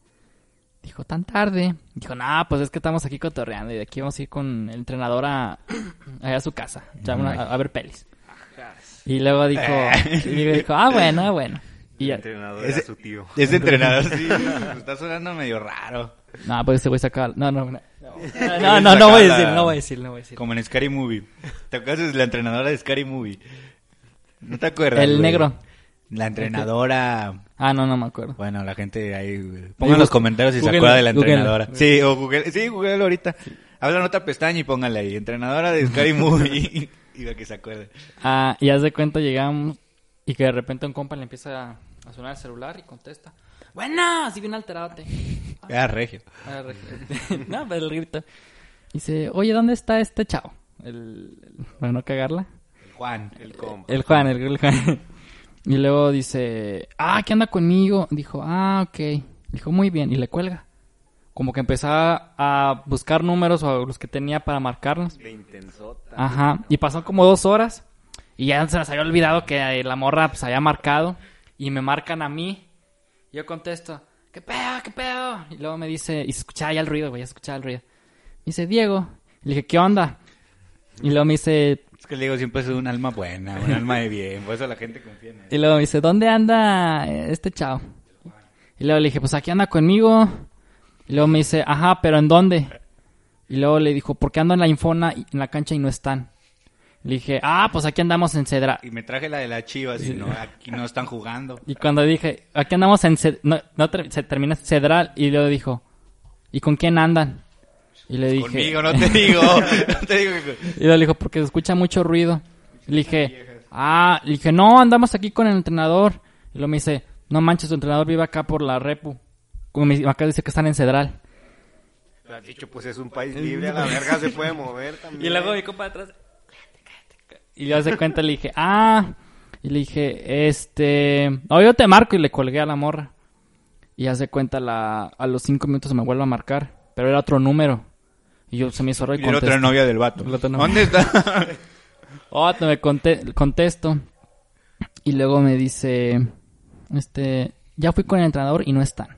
Dijo, tan tarde. Dijo, no, pues es que estamos aquí cotorreando y de aquí vamos a ir con el entrenador a, allá a su casa, ya una- a, a ver pelis. Y luego dijo, y luego dijo, ah, bueno, ah, bueno. Y El ya, entrenador Ese- era su tío. Ese entrenador sí, está sonando medio raro. No, pues ese güey saca. No, no, no. No, no, no voy a decir, no voy a decir, no voy a decir. Como en Scary Movie. ¿Te acuerdas de la entrenadora de Scary Movie? ¿No te acuerdas? El güey? negro. La entrenadora. Ah, no, no me acuerdo. Bueno, la gente ahí. güey. Pongan en los comentarios si se acuerda de la entrenadora. Sí, o Google. Sí, Google ahorita. Hablan otra pestaña y pónganle ahí. Entrenadora de Scary Movie. y va que se acuerde. Ah, y haz de cuenta llegamos y que de repente un compa le empieza a, sonar el celular y contesta. Bueno, así bien alteradote. Era regio. Ah, re- no, pero el grito. Dice, oye, ¿dónde está este chavo? El, el- para no cagarla. Juan. El compa. El Juan, el, el Juan. Y luego dice, ah, ¿qué anda conmigo? Dijo, ah, ok. Dijo, muy bien. Y le cuelga. Como que empezaba a buscar números o los que tenía para marcarnos. De intensota. Ajá. Y pasó como dos horas. Y ya se les había olvidado que la morra pues había marcado. Y me marcan a mí. Yo contesto, ¿qué pedo, qué pedo? Y luego me dice, y se escuchaba ya el ruido, güey, ya escuchaba el ruido. Me dice, Diego. Y le dije, ¿qué onda? Y luego me dice, que le digo, siempre es un alma buena, un alma de bien. Por eso la gente confía en él. Y luego me dice, ¿dónde anda este chavo? Y luego le dije, pues aquí anda conmigo. Y luego me dice, ajá, pero ¿en dónde? Y luego le dijo, porque ando en la infona y- en la cancha y no están. Le dije, ah, pues aquí andamos en Cedra. Y me traje la de la chivas y no, aquí no están jugando. Y cuando dije, aquí andamos en Ced- no, no ter- se termina Cedral. Y luego dijo, ¿y con quién andan? Y le dije, Conmigo, no te digo. No te digo que... Y le dijo, porque se escucha mucho ruido. Y le dije, ah, le dije, no, andamos aquí con el entrenador. Y luego me dice, no manches, tu entrenador vive acá por la Repu. Como me, acá dice que están en Cedral. Le has dicho, pues es un país libre, a la verga se puede mover también. Y luego mi compa de atrás, y ya se cuenta, le dije, ah, y le dije, este, no, yo te marco y le colgué a la morra. Y ya se cuenta, la, a los cinco minutos me vuelve a marcar, pero era otro número. Y yo se me hizo raro y Y la otra novia del vato. Novia. ¿Dónde está? Otro me conte- contesto. Y luego me dice, este, ya fui con el entrenador y no están.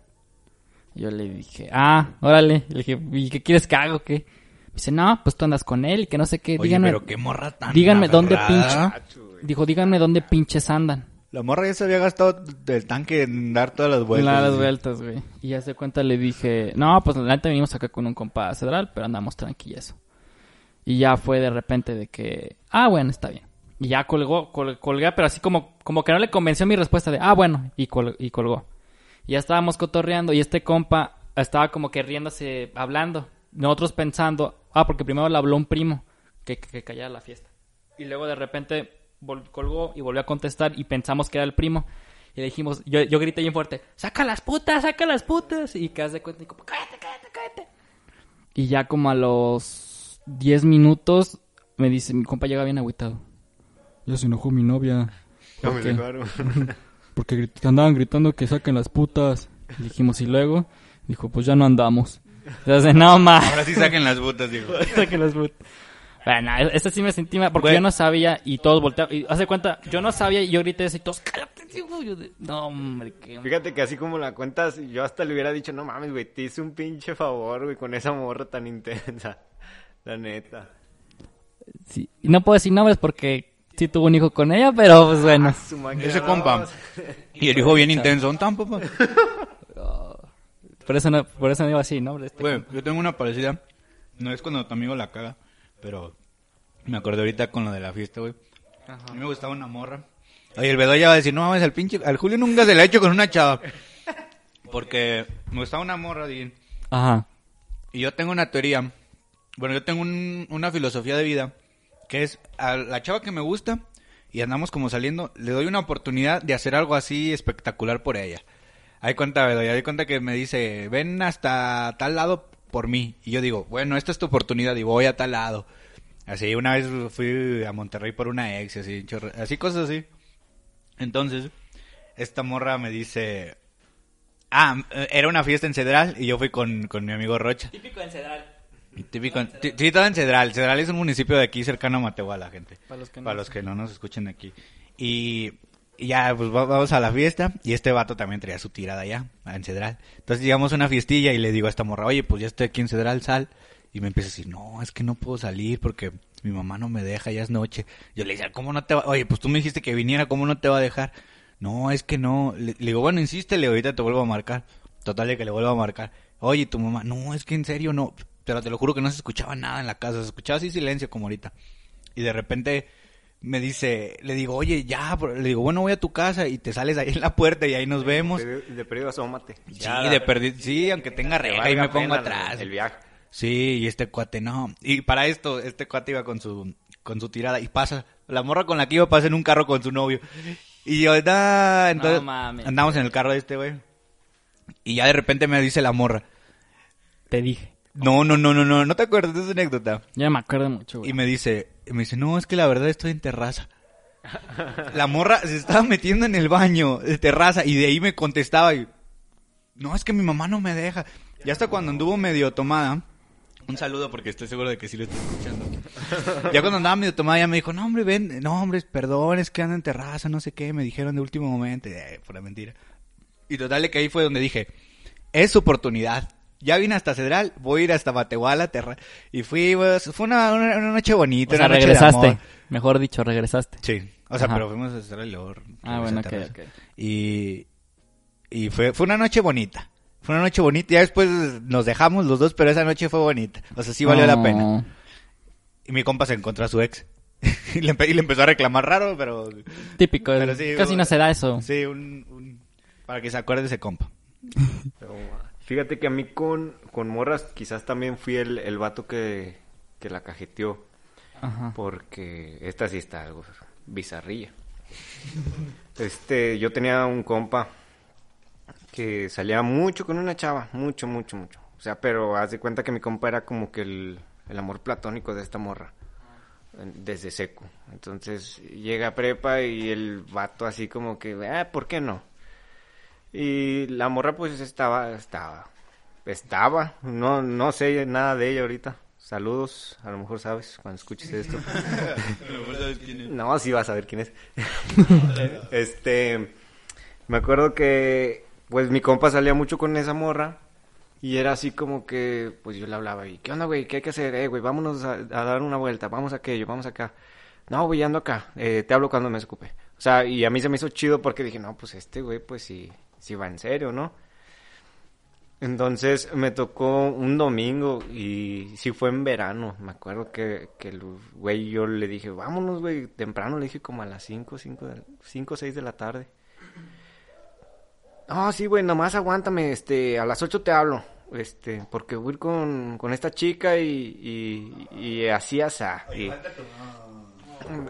Yo le dije, ah, órale. Y le dije, ¿y qué quieres que haga o qué? Me dice, no, pues tú andas con él y que no sé qué. Oye, díganme, pero qué morra tan díganme dónde aferrada. pinche. Dijo, díganme dónde pinches andan. La morra ya se había gastado del tanque en dar todas las vueltas. las vueltas, güey. Y ya se cuenta, le dije, no, pues la venimos acá con un compa a Cedral, pero andamos tranquilos. Y ya fue de repente de que, ah, bueno, está bien. Y ya colgó, col- colgué, pero así como, como que no le convenció mi respuesta de, ah, bueno, y, col- y colgó. Y ya estábamos cotorreando y este compa estaba como que riéndose, hablando. Nosotros pensando, ah, porque primero le habló un primo que, que, que callara la fiesta. Y luego de repente colgó y volvió a contestar y pensamos que era el primo. Y le dijimos, yo, yo grité bien fuerte, saca las putas, saca las putas. Y que haz de cuenta, y como, cállate, cállate, cállate. Y ya como a los 10 minutos me dice, mi compa llega bien agüitado. Ya se enojó mi novia. Ya me ¿Por qué? dejaron. Porque grit- andaban gritando que saquen las putas. Le dijimos, y luego dijo, pues ya no andamos. Entonces, no más. Ahora sí saquen las botas, digo. Saquen las putas. Bueno, esa sí me sentí mal porque Güey. yo no sabía y todos voltearon. Y hace cuenta, yo no sabía y yo grité eso y todos, cállate, tío". Yo de, no, hombre, qué. Fíjate que así como la cuentas, yo hasta le hubiera dicho, no mames, güey, te hice un pinche favor, güey, con esa morra tan intensa. La neta. Sí. Y no puedo decir nombres porque sí tuvo un hijo con ella, pero pues bueno. Su máquina, Ese no, compa. Y el hijo bien intenso. ¿Dónde están, papá? Por eso no, por eso no iba así, ¿no? Este- Güey, yo tengo una parecida. No es cuando tu amigo la caga, pero me acordé ahorita con lo de la fiesta, güey. A mí me gustaba una morra. Oye, el Bedoya va a decir, no mames, al pinche, al Julio nunca se le ha hecho con una chava. Porque me gustaba una morra, bien. Ajá. Y yo tengo una teoría. Bueno, yo tengo un- una filosofía de vida. Que es a la chava que me gusta y andamos como saliendo, le doy una oportunidad de hacer algo así espectacular por ella. Hay cuenta, ¿verdad? Hay cuenta que me dice, ven hasta tal lado por mí. Y yo digo, bueno, esta es tu oportunidad y voy a tal lado. Así, una vez fui a Monterrey por una ex, así, así cosas así. Entonces, esta morra me dice, ah, era una fiesta en Cedral y yo fui con, con mi amigo Rocha. Típico en Cedral. Típico, en- sí, sí, todo en Cedral. Cedral es un municipio de aquí cercano a Matehuala, gente. Para los que no Para los que no nos escuchen aquí. Y, ya, pues va- vamos a la fiesta. Y este vato también traía su tirada allá, en Cedral. Entonces llegamos a una fiestilla y le digo a esta morra, oye, pues ya estoy aquí en Cedral, sal. Y me empieza a decir, no, es que no puedo salir porque mi mamá no me deja, ya es noche. Yo le decía, ¿cómo no te va? Oye, pues tú me dijiste que viniera, ¿cómo no te va a dejar? No, es que no. Le, le digo, bueno, insístele, ahorita te vuelvo a marcar. Total de que le vuelvo a marcar. Oye, tu mamá, no, es que en serio no. Pero te lo juro que no se escuchaba nada en la casa, se escuchaba así silencio como ahorita. Y de repente me dice, le digo, oye, ya, bro". le digo, bueno, voy a tu casa y te sales ahí en la puerta y ahí nos vemos. De, de perdido asómate. Sí, de perdi- sí, aunque tenga Te reja y me pongo atrás. El viaje. Sí, y este cuate no. Y para esto, este cuate iba con su, con su tirada y pasa. La morra con la que iba pasa en un carro con su novio. Y yo, "Nah", entonces, mames. andamos en el carro de este güey. Y ya de repente me dice la morra, Te dije. No, no, no, no, no, no te acuerdas de esa anécdota. Ya me acuerdo mucho, güey. Y me dice, me dice, no, es que la verdad estoy en terraza. La morra se estaba metiendo en el baño de terraza y de ahí me contestaba y, no, es que mi mamá no me deja. Y hasta cuando anduvo medio tomada, un saludo porque estoy seguro de que sí lo estoy escuchando. Ya cuando andaba medio tomada ya me dijo, no hombre, ven, no hombre, perdón, es que ando en terraza, no sé qué, me dijeron de último momento, eh, pura mentira. Y total que ahí fue donde dije, es oportunidad. Ya vine hasta Cedral, voy a ir hasta Matehuala, terra y fui, pues, fue una, una, una noche bonita, O sea, una noche de regresaste. amor. Mejor dicho, regresaste. Sí, o sea, Ajá. pero fuimos a Cedral y luego Ah, bueno, a ok, Terraza. ok. Y, y fue, fue una noche bonita. Fue una noche bonita. Ya después nos dejamos los dos, pero esa noche fue bonita. O sea, sí valió la pena. Y mi compa se encontró a su ex. y, le, empe- y le empezó a reclamar raro, pero... Típico. Pero sí, Casi no se da eso. Sí, un, un- para que se acuerde de ese compa. Pero, fíjate que a mí con, con morras quizás también fui el, el vato que, que la cajeteó. Ajá. Porque esta sí está algo bizarrilla. Este, yo tenía un compa que salía mucho con una chava, mucho, mucho, mucho. O sea, pero haz de cuenta que mi compa era como que el, el amor platónico de esta morra. Desde seco. Entonces llega a prepa y el vato así como que, ah, ¿por qué no? Y la morra pues estaba, estaba, estaba, no, no sé nada de ella ahorita. Saludos, a lo mejor sabes cuando escuches esto. No, sí vas a ver quién es. este, me acuerdo que, pues mi compa salía mucho con esa morra y era así como que, pues yo le hablaba y, ¿qué onda, güey? ¿Qué hay que hacer? Eh, güey, vámonos a, a dar una vuelta, vamos a aquello, vamos acá. No, güey, ando acá, eh, te hablo cuando me escupe. O sea, y a mí se me hizo chido porque dije, no, pues este güey, pues sí, sí va en serio, ¿no? Entonces me tocó un domingo y sí fue en verano. Me acuerdo que, que el güey yo le dije, vámonos, güey, temprano. Le dije como a las 5, 5, 5 6 de la tarde. Ah, sí, güey, nomás aguántame, este, a las 8 te hablo. Este, porque voy con, con esta chica y, y, y así, asá. Y,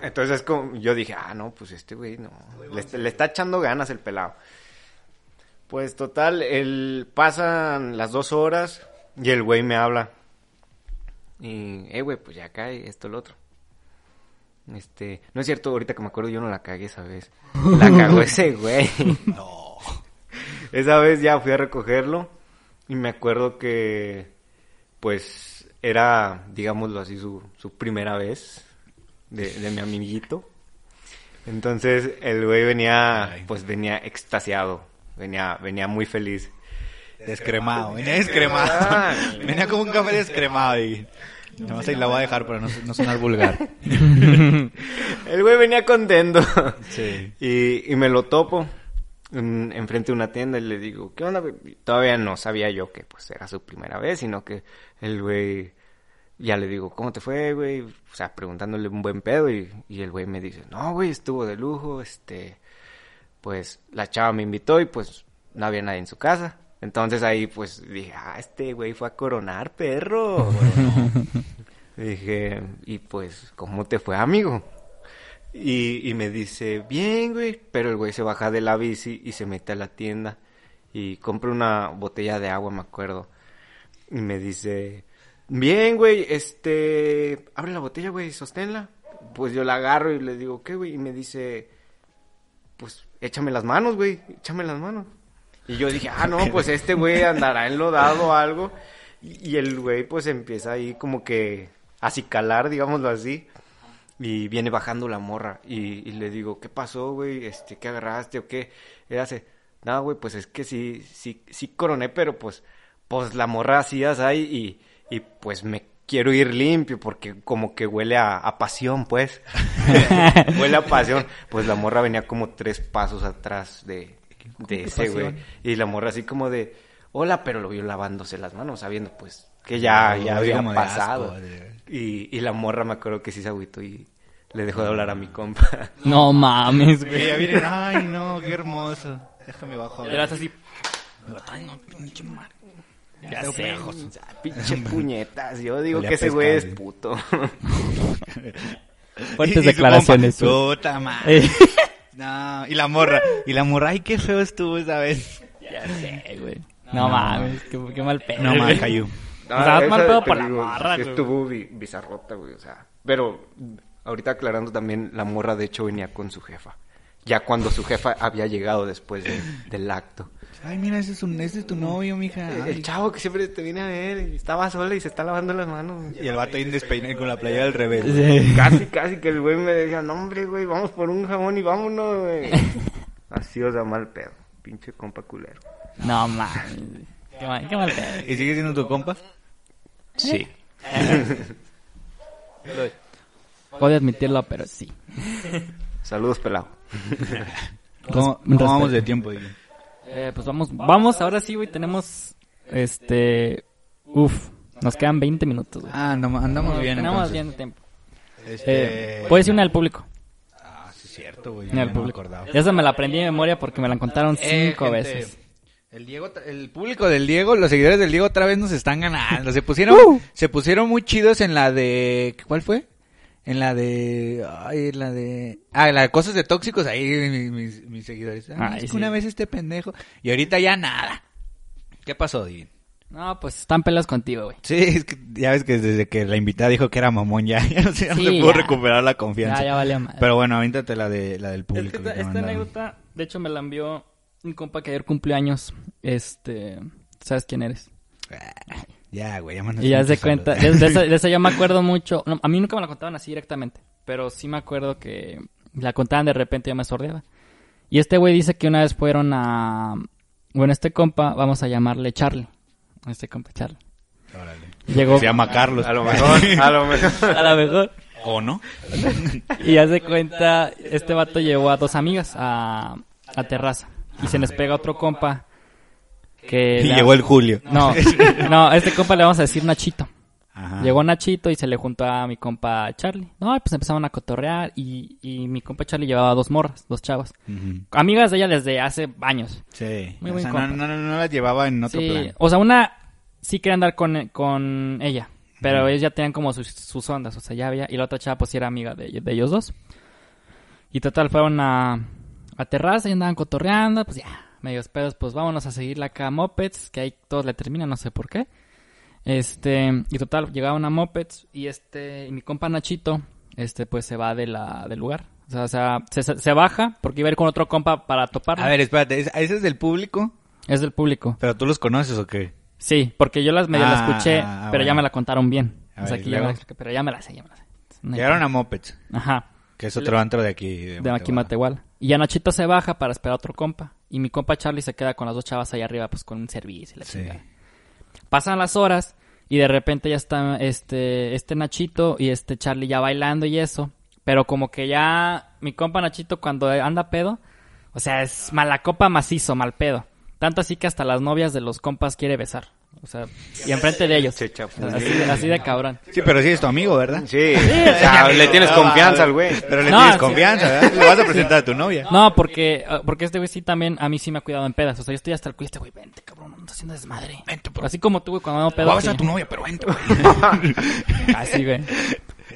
entonces como, yo dije, ah, no, pues este güey no. Le, le está echando ganas el pelado. Pues total, el, pasan las dos horas y el güey me habla. Y, eh, güey, pues ya cae esto, lo otro. Este, no es cierto, ahorita que me acuerdo yo no la cagué esa vez. La cagó ese güey. No. Esa vez ya fui a recogerlo y me acuerdo que, pues, era, digámoslo así, su, su primera vez de, de mi amiguito. Entonces, el güey venía, pues, venía extasiado, venía, venía muy feliz. Descremado, venía descremado. venía como un café descremado y... No sé, la voy a dejar para no, no sonar vulgar. El güey venía contento. Sí. Y, y me lo topo en, enfrente de una tienda y le digo, ¿qué onda, Todavía no sabía yo que pues era su primera vez, sino que el güey, ya le digo, ¿cómo te fue, güey? O sea, preguntándole un buen pedo y, y el güey me dice, no, güey, estuvo de lujo, este, pues la chava me invitó y pues no había nadie en su casa. Entonces ahí pues dije, ah, este güey fue a coronar, perro. dije, y pues, ¿cómo te fue, amigo? Y, y me dice, bien, güey. Pero el güey se baja de la bici y se mete a la tienda y compra una botella de agua, me acuerdo. Y me dice, bien, güey, este, abre la botella, güey, sosténla. Pues yo la agarro y le digo, ¿qué, güey? Y me dice, pues échame las manos, güey, échame las manos. Y yo dije, ah, no, pues este güey andará enlodado o algo. Y, y el güey pues empieza ahí como que a cicalar, digámoslo así. Y viene bajando la morra. Y, y le digo, ¿qué pasó, güey? Este, ¿qué agarraste o qué? Y hace, no, güey, pues es que sí, sí, sí coroné, pero pues, pues la morra así, ahí y, y pues me quiero ir limpio porque como que huele a, a pasión, pues. huele a pasión. Pues la morra venía como tres pasos atrás de, de ese, güey. Y la morra así como de, hola, pero lo vio lavándose las manos, sabiendo pues que ya, ya había pasado. asco, y, y la morra me acuerdo que sí se agüitó y le dejó de hablar a mi compa. No mames, güey. ya vienen, ay, no, qué hermoso. Déjame bajo. Eras así. Ay, no, pinche madre. Ya sé. Pinche puñetas. Yo digo Olía que ese güey es puto. Fuertes declaraciones. Puta madre. Eh, No, y la morra. Y la morra, ay, qué feo estuvo esa vez. ya sé, güey. No mames, qué, qué mal pedo. No mames, Cayu. O sea, mal pedo por la morra, güey. Estuvo bi- bizarrota, güey. O sea, pero ahorita aclarando también, la morra de hecho venía con su jefa. Ya cuando su jefa había llegado después de- del acto. Ay, mira, ese es, un, ese es tu novio, mija. El, el chavo que siempre te viene a ver y estaba sola y se está lavando las manos. Y el vato ahí despeinado con la playa del revés. Sí. Casi, casi que el güey me decía, no hombre, güey, vamos por un jamón y vámonos, güey. Así, o sea, mal pedo. Pinche compa culero. No mames. Qué mal, qué mal pedo. ¿Y sigue siendo tu compa? Sí. Puedo admitirlo, pero sí. Saludos, pelado. ¿Cómo, cómo vamos de tiempo? Diego? Eh, pues vamos, vamos, ahora sí, güey, tenemos, este, uf, nos quedan 20 minutos, güey. Ah, no, andamos bien Tenemos entonces. bien de tiempo. Este... Eh, puedes ir una del público. Ah, sí es cierto, güey. Una ya me público. acordaba. Esa me la aprendí de memoria porque me la contaron Eh, cinco gente, veces. El Diego, el público del Diego, los seguidores del Diego otra vez nos están ganando. Se pusieron, Uh. se pusieron muy chidos en la de, ¿cuál fue? En la de, ay, la de, ah, la de cosas de tóxicos ahí, mis, mis, mis seguidores. Ay, Ay, es que sí. una vez este pendejo. Y ahorita ya nada. ¿Qué pasó, Divin? No, pues están pelas contigo, güey. Sí, es que ya ves que desde que la invitada dijo que era mamón ya, ya no, se- ya no Sí, se pudo ya. recuperar la confianza. Ya, ya valía madre. Pero bueno, avéntate la de la del público. que esta, anécdota, de hecho, me la envió un compa que ayer cumplió años. Este, ¿sabes quién eres? Ya, güey, ya Y ya se cuenta, de, de esa, de esa yo me acuerdo mucho. No, a mí nunca me la contaban así directamente, pero sí me acuerdo que la contaban de repente y yo me sordeaba. Y este güey dice que una vez fueron a... Bueno, este compa, vamos a llamarle Charlie. Este compa Charlie. Órale. Llegó... Se llama Carlos. A lo mejor, a lo mejor. A lo mejor. ¿O no? Y ya se cuenta, este vato llevó a dos amigas a, a terraza. Y se les pega otro compa que... Y le- llegó el Julio. No, no, a este compa le vamos a decir Nachito. Ajá. Llegó Nachito y se le juntó a mi compa Charlie. No, pues empezaron a cotorrear y, y mi compa Charlie llevaba dos morras, dos chavas. Amigas de ella desde hace años. Sí. Muy o sea, no, no, no, las llevaba en otro Sí, plan. o sea, una sí quería andar con, con ella, pero ellos ya tenían como sus, sus ondas, o sea, ya había, y la otra chava pues sí era amiga de, de ellos dos. Y total, fueron a, a terraza y andaban cotorreando, pues ya, medios pedos, pues vámonos a seguir la acá a Mopeds, que ahí todos le terminan, no sé por qué. Este, y total, llegaban a Mopeds y este, y mi compa Nachito, este, pues se va de la, del lugar. O sea, o sea, se, se- baja porque iba a ir con otro compa para toparlo. A ver, espérate, ¿es- ¿ese es del público? Es del público. ¿Pero tú los conoces o qué? Sí, porque yo las medio la Ah, escuché, ah, pero ya me la contaron bien. A o sea, ver, aquí ya me luego. la expliqué, pero ya me la sé, ya me la sé. No Llegaron a. Mopeds, Ajá, que es otro antro de aquí. De, de aquí. Matehuala. Y ya Nachito se baja para esperar a otro compa. Y mi compa Charlie se queda con las dos chavas ahí arriba, pues con un servicio y la Sí. chingada. Pasan las horas y de repente ya está este, este Nachito y este Charlie ya bailando y eso. Pero como que ya mi compa Nachito cuando anda pedo, o sea, es mala copa macizo, mal pedo. Tanto así que hasta las novias de los compas quiere besar. O sea, y enfrente de ellos. Se. Así, de- así de cabrón. Sí, pero sí es tu amigo, ¿verdad? Sí, o sea, le tienes confianza al güey. Pero le No, tienes sí. confianza, ¿verdad? Le vas a presentar a tu novia. No, porque, ah, porque este güey sí también a mí sí me ha cuidado en pedas. O sea, yo estoy hasta el cuello. Este güey, vente, cabrón, no estás haciendo desmadre. Vente, por Así como tú, güey, cuando me pedo. Vas a tu novia, pero vente, güey. Así, güey.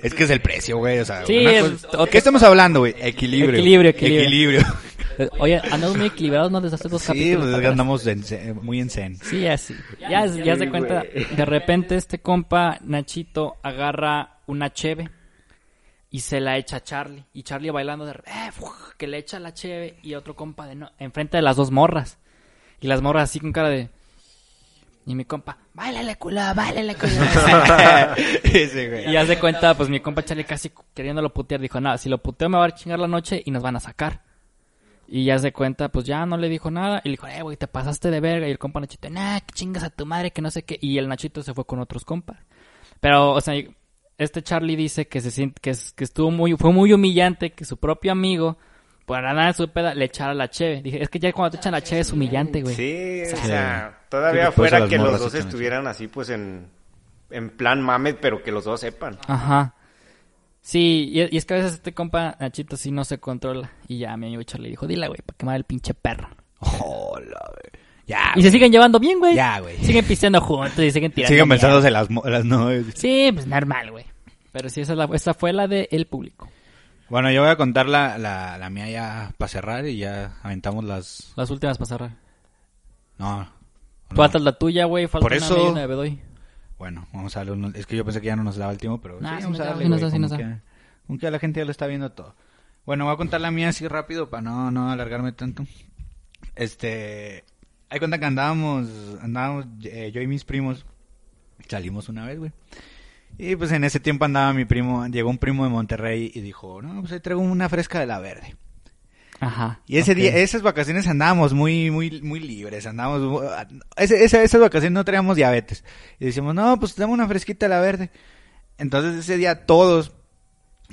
Es que es el precio, güey. O sea, Sí, una es cosa- ¿Qué estamos hablando, güey? Equilibrio. Equilibrio, equilibrio. Equilibrio. Eh, Oye, andamos muy equilibrados, ¿no? Desde hace dos Sí, capítulos. pues es para que atrás. andamos en zen- muy en zen. Sí, así. Ya, ya se cuenta, de repente este compa Nachito agarra una cheve y se la echa a Charlie. Y Charlie bailando de eh, fu- que le echa la cheve y otro compa de no, enfrente de las dos morras. Y las morras así con cara de y mi compa, bailale culo, bailale culo. Y ya se cuenta, pues mi compa Charlie casi queriéndolo putear dijo, no, si lo puteo me va a chingar la noche y nos van a sacar. Y ya se cuenta, pues ya no le dijo nada. Y le dijo, eh, güey, te pasaste de verga. Y el compa Nachito, nah, que chingas a tu madre, que no sé qué. Y el Nachito se fue con otros compas. Pero, o sea, este Charlie dice que se siente, que, que estuvo muy, fue muy humillante que su propio amigo, por nada de su peda, le echara la cheve. Dije, es que ya cuando te echan la cheve es humillante, güey. Sí, o sea, Sí, todavía fuera que los dos estuvieran así, pues en, en plan mame, pero que los dos sepan. Ajá. Sí, y, es que a veces este compa Nachito sí no se controla. Y ya mi amigo Charlie dijo, dile, güey, para quemar el pinche perro. Hola, güey. Ya, Y se siguen llevando bien, güey. Ya, güey. Siguen pisteando juntos y siguen tirando. Siguen pensándose las, mo- las novias. Sí, pues normal, güey. Pero sí, esa, es la, esa fue la de el público. Bueno, yo voy a contar la, la, la mía ya para cerrar y ya aventamos las... Las últimas para cerrar. No. no. Falta la tuya, güey. Falta Por una eso- una de Bedoy. Bueno, vamos a darle Es que yo pensé que ya no nos daba el tiempo, pero Nah, sí, vamos a da, darle, güey, como nos da. que- como que la gente ya lo está viendo todo. Bueno, voy a contar la mía así rápido para no, no alargarme tanto. Este... Hay cuenta que andábamos, andábamos eh, yo y mis primos, salimos una vez, güey. Y pues en ese tiempo andaba mi primo, llegó un primo de Monterrey y dijo, no, pues ahí traigo una fresca de la verde. Ajá. Y ese día, esas vacaciones andábamos muy, muy, muy libres, andábamos, mu- ese- esa- esas vacaciones no traíamos diabetes. Y decíamos, no, pues dame una fresquita a la verde. Entonces ese día todos,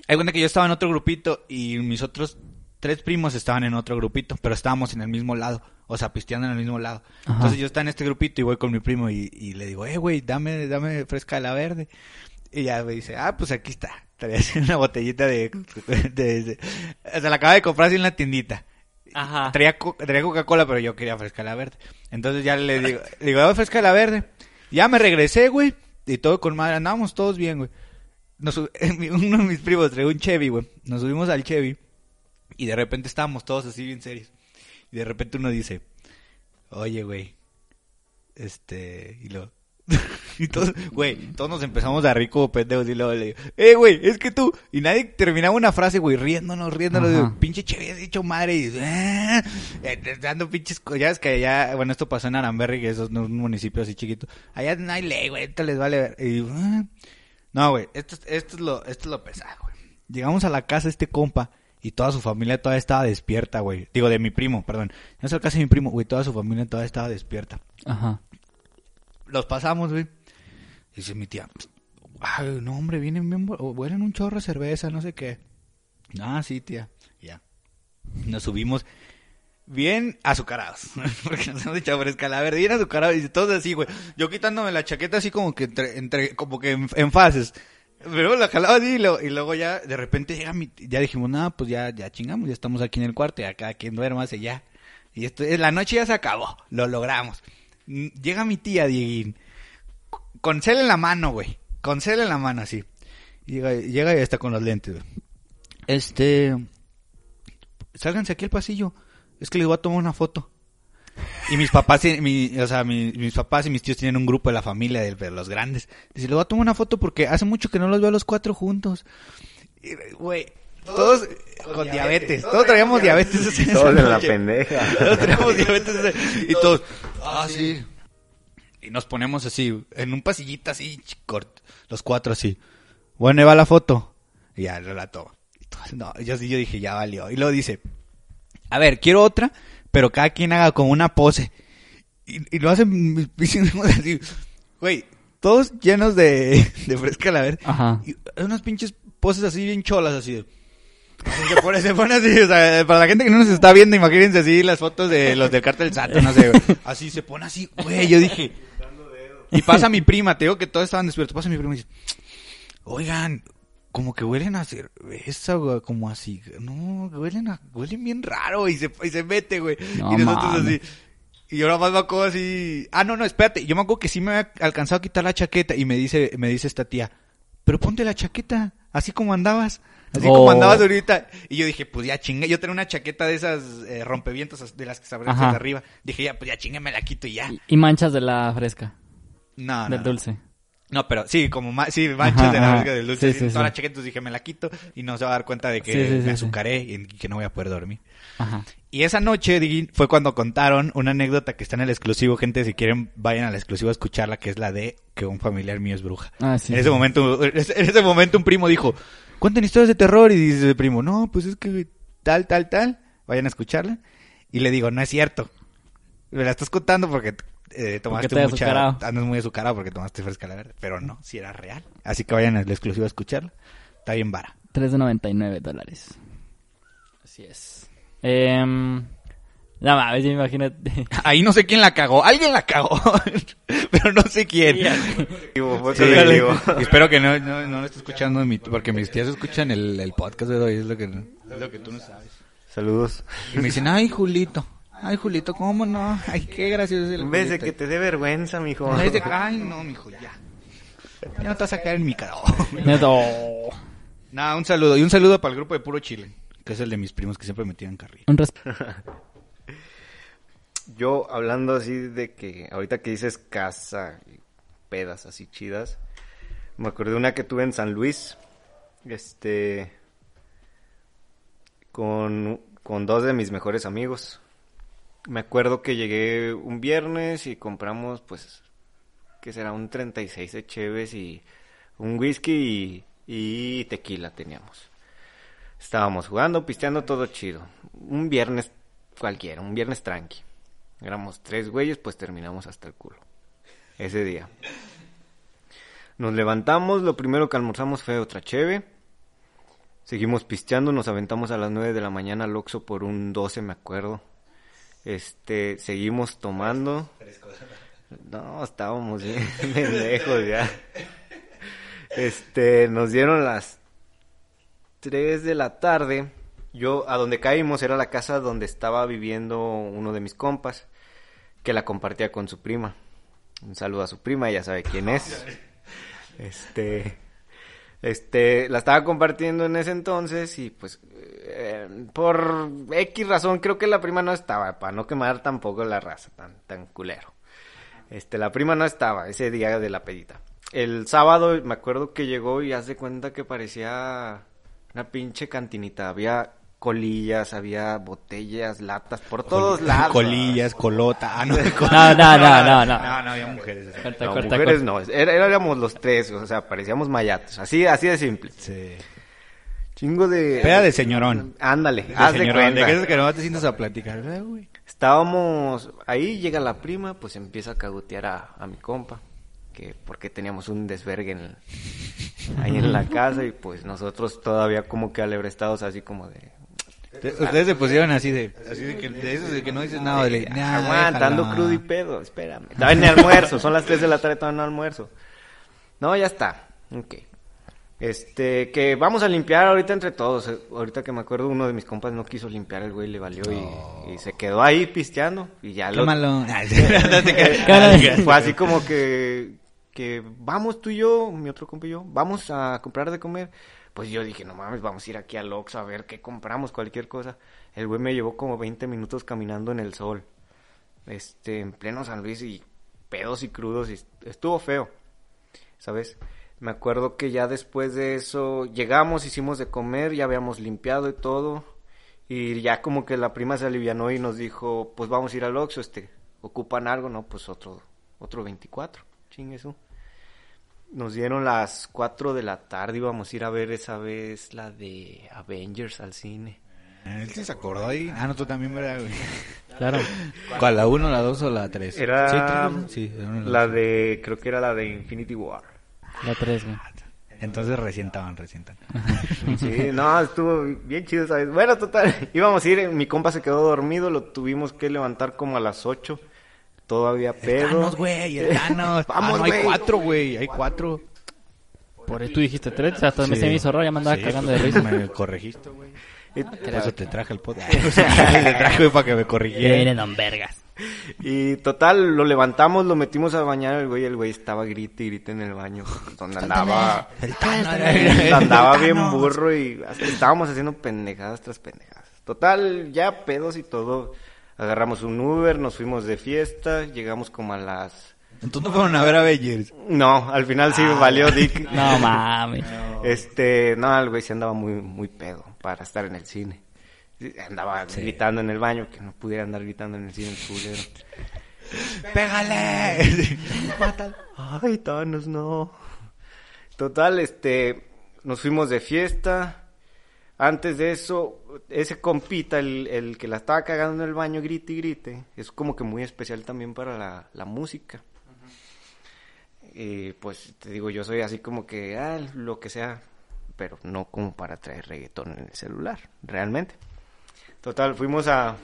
hay cuenta que yo estaba en otro grupito y mis otros tres primos estaban en otro grupito, pero estábamos en el mismo lado, o sea, pisteando en el mismo lado. Ajá. Entonces yo estaba en este grupito y voy con mi primo y, y le digo, eh, güey, dame, dame fresca de la verde. Y ya me dice, ah, pues aquí está. Traía así una botellita de, de, de- se la acaba de comprar así en la tiendita. Ajá. Traía, traía Coca-Cola, pero yo quería fresca la verde. Entonces ya le digo, le digo, dame fresca de la verde. Ya me regresé, güey. Y todo con madre, andábamos todos bien, güey. Nos uno de mis primos traía un Chevy, güey. Nos subimos al Chevy. Y de repente estábamos todos así bien serios. Y de repente uno dice, oye, güey. Este, y lo... y todos, güey, todos nos empezamos a reír como pendejos y luego le digo, eh, güey, es que tú, y nadie terminaba una frase, güey, riéndonos, riéndonos, digo, pinche Chevy, has dicho madre, y "Ah", eh, dando pinches, co- ya es que allá, bueno, esto pasó en Aramberri, que es un municipio así chiquito, allá no hay ley, güey, esto les vale ver, y digo, "Ah". no, güey, esto, es- esto es lo, esto es lo pesado, güey, llegamos a la casa de este compa, y toda su familia todavía estaba despierta, güey, digo, de mi primo, perdón, no es la casa de mi primo, güey, toda su familia todavía estaba despierta, Ajá. Los pasamos, güey. Dice mi tía, ay, no, hombre, vienen bien, huelen un chorro de cerveza, no sé qué. Ah, sí, tía. Ya. Nos subimos bien azucarados. Porque nos hemos echado fresca la verde, bien azucarados. Y todos así, güey. Yo quitándome la chaqueta así como que entre, entre como que en, fases. Pero la jalaba así y luego, y luego ya de repente llega mi, ya dijimos, no, pues ya, ya chingamos, ya estamos aquí en el cuarto, ya cada quien duerma, hace ya. Y esto, la noche ya se acabó, lo logramos. Llega mi tía, Dieguín, con cel en la mano, güey. Con cel en la mano, así. Llega, llega y está con los lentes, güey. Este... Sálganse aquí al pasillo. Es que les voy a tomar una foto. Y mis papás, y mi, o sea, mi- mis papás y mis tíos tienen un grupo de la familia de, de los grandes. Dice, les voy a tomar una foto porque hace mucho que no los veo a los cuatro juntos. Güey, todos con diabetes. Todos traíamos diabetes. Todos en la pendeja. Todos traíamos diabetes. Y todos, ah, sí. Y nos ponemos así, en un pasillito así, corto, los cuatro así. Bueno, ahí va la foto. Y ya. Y todos, No, yo sí, yo dije, ya valió. Y luego dice, a ver, quiero otra, pero cada quien haga como una pose. Y, y lo hacen así, güey, todos llenos de, de fresca la ver. Ajá. Y unas pinches poses así bien cholas, así de... Se pone, se pone así, o sea, para la gente que no nos está viendo, imagínense así las fotos de los del cartel Santa, no sé, güey. Así se pone así, güey, yo dije... Y pasa mi prima, te digo que todos estaban despiertos. Pasa mi prima y dice, oigan, como que huelen a cerveza, güey, como así. No, huelen a, huelen bien raro y se, y se mete, güey. No y nosotros así. Y yo nada más me acuerdo así. Ah, no, no, espérate. Yo me acuerdo que sí me había alcanzado a quitar la chaqueta y me dice, me dice esta tía, pero ponte la chaqueta, así como andabas. Así Oh. como andabas ahorita. Y yo dije, pues ya chingue. Yo tenía una chaqueta de esas eh, rompevientos de las que se abren de arriba. Dije, ya, pues ya chingue, me la quito y ya. Y, manchas de la fresca, No, no. del no. dulce. No, pero sí, como ma sí, manchas Ajá, de la verga del dulce. Sí, así, sí, toda sí. la chaqueta, entonces dije, me la quito y no se va a dar cuenta de que Sí, sí, sí, me sí. azucaré y que no voy a poder dormir. Ajá. Y esa noche fue cuando contaron una anécdota que está en el exclusivo. Gente, si quieren, vayan al exclusivo a escucharla, que es la de que un familiar mío es bruja. Ah, sí. en, ese momento, en ese momento un primo dijo, cuenten historias de terror. Y dice el primo, no, pues es que tal, tal, tal. Vayan a escucharla. Y le digo, no es cierto. Me la estás contando porque eh, tomaste te has mucha... azucarado. Andas muy azucarado porque tomaste fresca la verde. Pero no, si era real. Así que vayan al exclusivo a escucharla. Está bien vara. 3 de 99 dólares. Así es. Eh, no mames, imagínate. Ahí no sé quién la cagó. Alguien la cagó. pero no sé quién. Espero que no, no, no lo esté escuchando mi, porque mis tías escuchan el, el podcast de hoy, es lo que, es lo que tú no sabes. Saludos. Y me dicen, ay, Julito, ay, Julito, ¿cómo no? Ay, qué gracioso es el En vez de Julito". que te dé vergüenza, mijo. De que, ay, no, mijo, ya. Ya no te vas a caer en mi cara. Nada, un saludo. Y un saludo para el grupo de Puro Chile, que es el de mis primos que siempre me tiran carrilla. Un res- Yo hablando así de que ahorita que dices casa, y pedas así chidas, me acordé de una que tuve en San Luis, este, con, con dos de mis mejores amigos. Me acuerdo que llegué un viernes y compramos, pues, que será un 36 de cheves y un whisky y, y tequila teníamos. Estábamos jugando, pisteando todo chido. Un viernes cualquiera, un viernes tranqui. Éramos tres güeyes, pues terminamos hasta el culo. Ese día. Nos levantamos, lo primero que almorzamos fue otra cheve. Seguimos pisteando, nos aventamos a las 9 de la mañana al Oxxo por un 12, me acuerdo. Este, seguimos tomando. No, estábamos bien lejos ya. Este, nos dieron las 3 de la tarde. Yo, a donde caímos era la casa donde estaba viviendo uno de mis compas, que la compartía con su prima. Un saludo a su prima, ella sabe quién es. Este, este, la estaba compartiendo en ese entonces y pues, eh, por X razón, creo que la prima no estaba, para no quemar tampoco la raza tan, tan culero. Este, la prima no estaba ese día de la pedita. El sábado me acuerdo que llegó y haz de cuenta que parecía una pinche cantinita. Había colillas, había botellas, latas, por todos lados. Colillas, colota. Ah, no, No, no, no, no, no. No, no había mujeres. Corta, No, corta, mujeres corta. no, era- éramos los tres, o sea, parecíamos mayatos, así, así de simple. Sí. Chingo de... Peda de señorón. Ándale, De haz de señorón, cuenta. de que es que no te sientas a platicar. Eh, güey. Estábamos ahí, llega la prima, pues empieza a cagotear a, a mi compa, que porque teníamos un desvergue en, ahí en la casa y pues nosotros todavía como que alebrestados así como de... Ustedes se pusieron así de, así de que, de eso de que no dices nada. De, nah, Aguanta, ando crudo y pedo, espérame. Estaba en el almuerzo, son las 3 de la tarde, todavía no almuerzo. No, ya está, ok. Este, que vamos a limpiar ahorita entre todos. Eh, Ahorita que me acuerdo, uno de mis compas no quiso limpiar, el güey le valió y, y se quedó ahí pisteando. Y ya lo, fue así como que, que vamos tú y yo, mi otro compa y yo, vamos a comprar de comer. Pues yo dije, no mames, vamos a ir aquí al Oxxo a ver qué compramos, cualquier cosa. El güey me llevó como 20 minutos caminando en el sol. Este, en pleno San Luis y pedos y crudos y estuvo feo. ¿Sabes? Me acuerdo que ya después de eso llegamos, hicimos de comer, ya habíamos limpiado y todo. Y ya como que la prima se alivianó y nos dijo, pues vamos a ir al Oxxo, este, ocupan algo, no, pues otro, otro 24, chingue eso. Nos dieron las 4 de la tarde, íbamos a ir a ver esa vez la de Avengers al cine. Él sí se acordó ahí. Ah, no, tú también, ¿verdad, güey? Claro. ¿Cuál, la 1, la 2 o la 3? Era Sí, sí, era una la las- de, creo que era la de Infinity War. La 3, güey. Entonces recién estaban, recién estaban. Sí, no, estuvo bien chido, ¿sabes? Bueno, total, íbamos a ir, mi compa se quedó dormido, lo tuvimos que levantar como a las 8. Todavía pedo. Thanos, güey, el Thanos. Vamos, ah, no, hay güey. cuatro, güey, hay cuatro. Por ahí tú dijiste tres, o sea, hasta me Sí. se me hizo raro, ya me andaba Sí, cagando de pues, risa. Me corregiste, güey. Y- Por eso te traje el podcast. te traje güey, para que me corrigiera. don vergas. Y total, lo levantamos, lo metimos a bañar el güey, el güey estaba grite y grite en el baño, donde andaba, El Thanos. andaba el bien burro y hasta estábamos haciendo pendejadas tras pendejadas. Total, ya pedos y todo, agarramos un Uber, nos fuimos de fiesta, llegamos como a las... Entonces no fueron a ver Avengers. No, al final Ah. sí valió Dick. No mames. Este, no, el güey sí andaba muy, muy pedo para estar en el cine. Sí, Andaba gritando en el baño, que no pudiera andar gritando en el cine el culero. ¡Pégale! Ay, Thanos, no. Total, este, nos fuimos de fiesta. Antes de eso, ese compita, el, el que la estaba cagando en el baño, grite y grite, es como que muy especial también para la, la música. Y pues te digo, yo soy así como que, ah, lo que sea, pero no como para traer reggaetón en el celular, realmente. Total, fuimos a,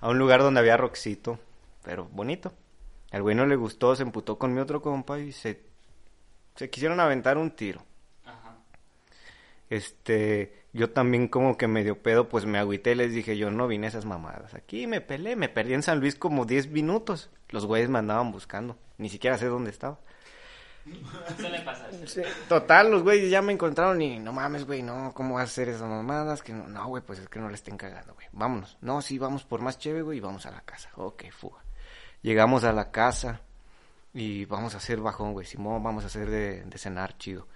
a un lugar donde había rockcito, pero bonito. Al güey no le gustó, se emputó con mi otro compa y se, se quisieron aventar un tiro. Este, yo también como que medio pedo, pues me agüité y les dije, yo no vine a esas mamadas. Aquí me peleé, me perdí en San Luis como 10 minutos. Los güeyes me andaban buscando, ni siquiera sé dónde estaba. Sí, Total, los güeyes ya me encontraron y no mames, güey, no, ¿cómo vas a hacer esas mamadas? Que no, no, güey, pues es que no le estén cagando, güey. Vámonos. No, sí, vamos por más chévere, güey, y vamos a la casa. Ok, fuga. Llegamos a la casa y vamos a hacer bajón, güey. Simón, vamos a hacer de, de cenar chido.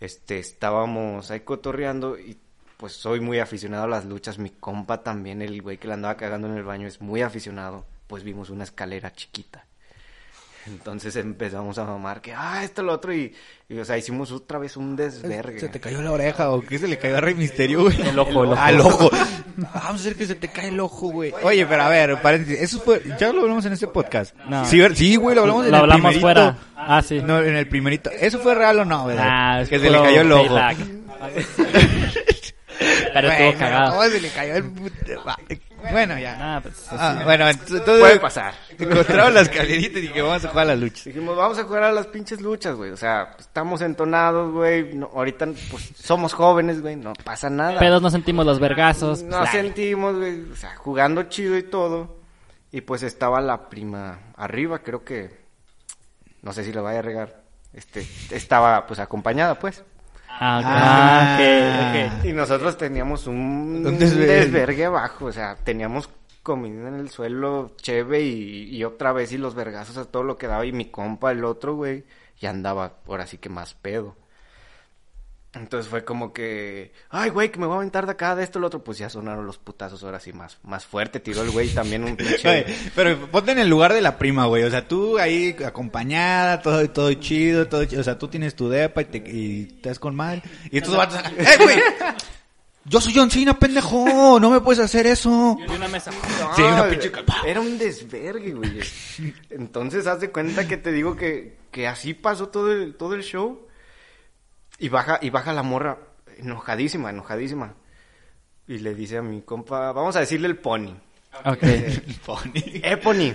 Este, estábamos ahí cotorreando y pues soy muy aficionado a las luchas. Mi compa también, el güey que le andaba cagando en el baño, es muy aficionado. Pues vimos una escalera chiquita. Entonces empezamos a mamar que, ah, esto, lo otro, y, y, o sea, hicimos otra vez un desvergue. ¿Se te cayó la oreja o qué se le cayó a Rey Misterio, güey? El ojo, el ojo. Ah. Vamos a hacer que se te cae el ojo, güey. Oye, pero a ver, paréntesis, eso fue, ya lo hablamos en este podcast. No. Sí, ver- sí, güey, lo hablamos en Lo el hablamos primerito. fuera. Ah, sí. No, en el primerito. ¿Eso fue real o no, verdad? Ah, es que se le cayó el ojo. Pero estuvo Bueno, cagado. ¿cómo se le cayó el. Bueno, ya. Ah, pues, Ah, bueno, entonces Puede pasar. encontraron las escalerita y dije, vamos a jugar a la lucha. Dijimos, vamos a jugar a las pinches luchas, güey. O sea, estamos entonados, güey. No, ahorita, pues, somos jóvenes, güey. No pasa nada. Pedos no sentimos los vergazos. Nos pues, sentimos, güey. O sea, jugando chido y todo. Y pues estaba la prima arriba, creo que. No sé si la vaya a regar. Este, estaba, pues, acompañada, pues. Ah. Ah. Y nosotros teníamos un, Un desvergue. desvergue abajo, o sea, teníamos comida en el suelo, cheve y, y otra vez y los vergazos a todo lo que daba y mi compa, el otro, güey, ya andaba ahora sí que más pedo. Entonces fue como que, ay, güey, que me voy a aventar de acá, de esto, lo otro, pues ya sonaron los putazos ahora sí más, más fuerte, tiró el güey también un pinche... Pero ponte en el lugar de la prima, güey. O sea, tú ahí acompañada, todo, todo chido, todo chido. O sea, tú tienes tu depa y te, y te das con mal. Y estos vatos, ¡eh, güey! Yo soy John Cena, pendejo. No me puedes hacer eso. No, Sí, una pinche calpa. Era un desvergue, güey. Entonces, haz de cuenta que te digo que, que así pasó todo el, todo el show. Y baja, y baja la morra, enojadísima, enojadísima. Y le dice a mi compa, vamos a decirle el pony. Ok. Eh, pony,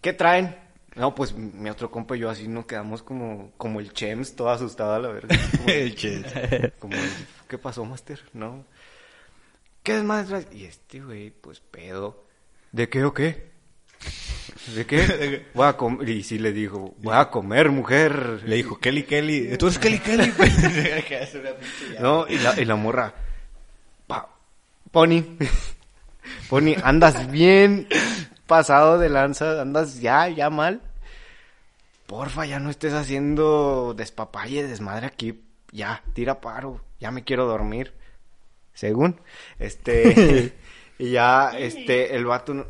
¿qué traen? No, pues mi otro compa y yo así nos quedamos como, como el Chems, todo asustado a la verga. Como- El chis. como, ¿qué pasó, Master? ¿No? ¿Qué es más? Y este güey, pues pedo. ¿De qué o qué? ¿De qué? Voy a comer. Y sí le dijo, voy a comer, mujer. Le dijo, Kelly, Kelly. Tú eres Kelly, Kelly. güey. No, y la, y la morra. Pa, Pony. Pony, andas bien pasado de lanza, andas ya, ya mal. Porfa, ya no estés haciendo despapalle, desmadre aquí. Ya, tira paro, ya me quiero dormir. Según, este, y ya, este, el vato, no-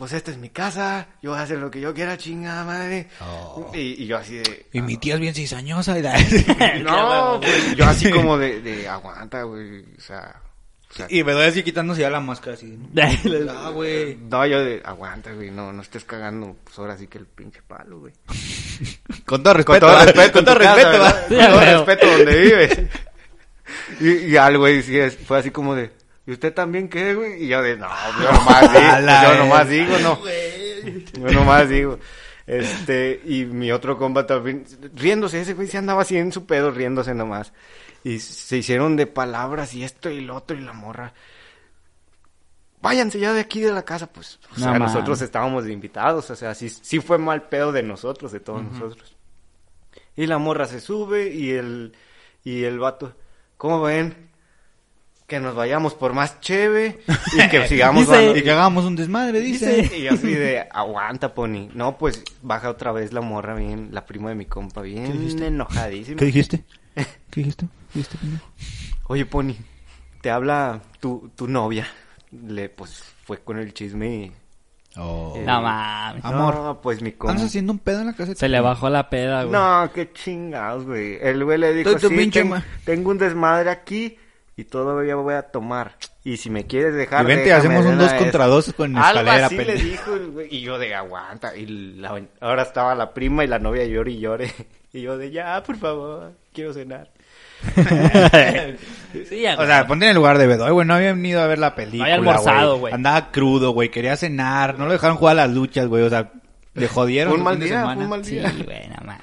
pues esta es mi casa, yo voy a hacer lo que yo quiera, chingada madre. Oh. Y, y yo así de, Y mi tía es bien cizañosa. y da- no, pues, yo así como de, de aguanta, güey, o sea, o sea, Y me doy así quitándose ya la máscara así. Ah, güey. no, yo de, aguanta, güey, no, no estés cagando, pues ahora sí que el pinche palo, güey. Con todo Con respeto. todo ¿va? respeto, Con todo casa, respeto. Sí, Con todo respeto donde vives. Y, y al güey sí es- fue así como de, ¿y usted también qué, güey? Y yo de, no, yo nomás digo, yo nomás digo, no. Yo nomás digo. Este, y mi otro compa también, riéndose, ese güey se andaba así en su pedo, riéndose nomás. Y se hicieron de palabras y esto y lo otro y la morra. Váyanse ya de aquí de la casa, pues. O No sea, nosotros estábamos de invitados, o sea, sí, sí fue mal pedo de nosotros, de todos nosotros. Y la morra se sube y el, y el vato, ¿cómo ven? Que nos vayamos por más cheve y que sigamos Dice- dando- Y que hagamos un desmadre, dice. y yo así de, aguanta, Pony. No, pues baja otra vez la morra bien, la prima de mi compa, bien dijiste? enojadísima. ¿Qué dijiste? ¿Qué dijiste? ¿Qué? Oye, Pony, te habla tu, tu novia. Le, pues, fue con el chisme y... Oh. Eh, No mames. Amor. No, pues mi compa... ¿Andas haciendo un pedo en la casa? Se le bajó la peda, güey. No, qué chingados, güey. El güey le dijo, sí, pinche ten- tengo un desmadre aquí y todavía voy a tomar. Y si me quieres dejar, Y vente, déjame hacemos un una dos vez". contra dos con Algo escalera, así le dijo. Y yo de aguanta. Y la- ahora estaba la prima y la novia llore y llore. Y yo de ya, por favor, quiero cenar. Sí, ya, O sea, ponte en el lugar de Bedoy, güey. No había venido a ver la película. Había almorzado, güey. Andaba crudo, güey. Quería cenar. No lo dejaron jugar a las luchas, güey. O sea, le jodieron. Un mal día, un mal Sí, día. güey, no mames.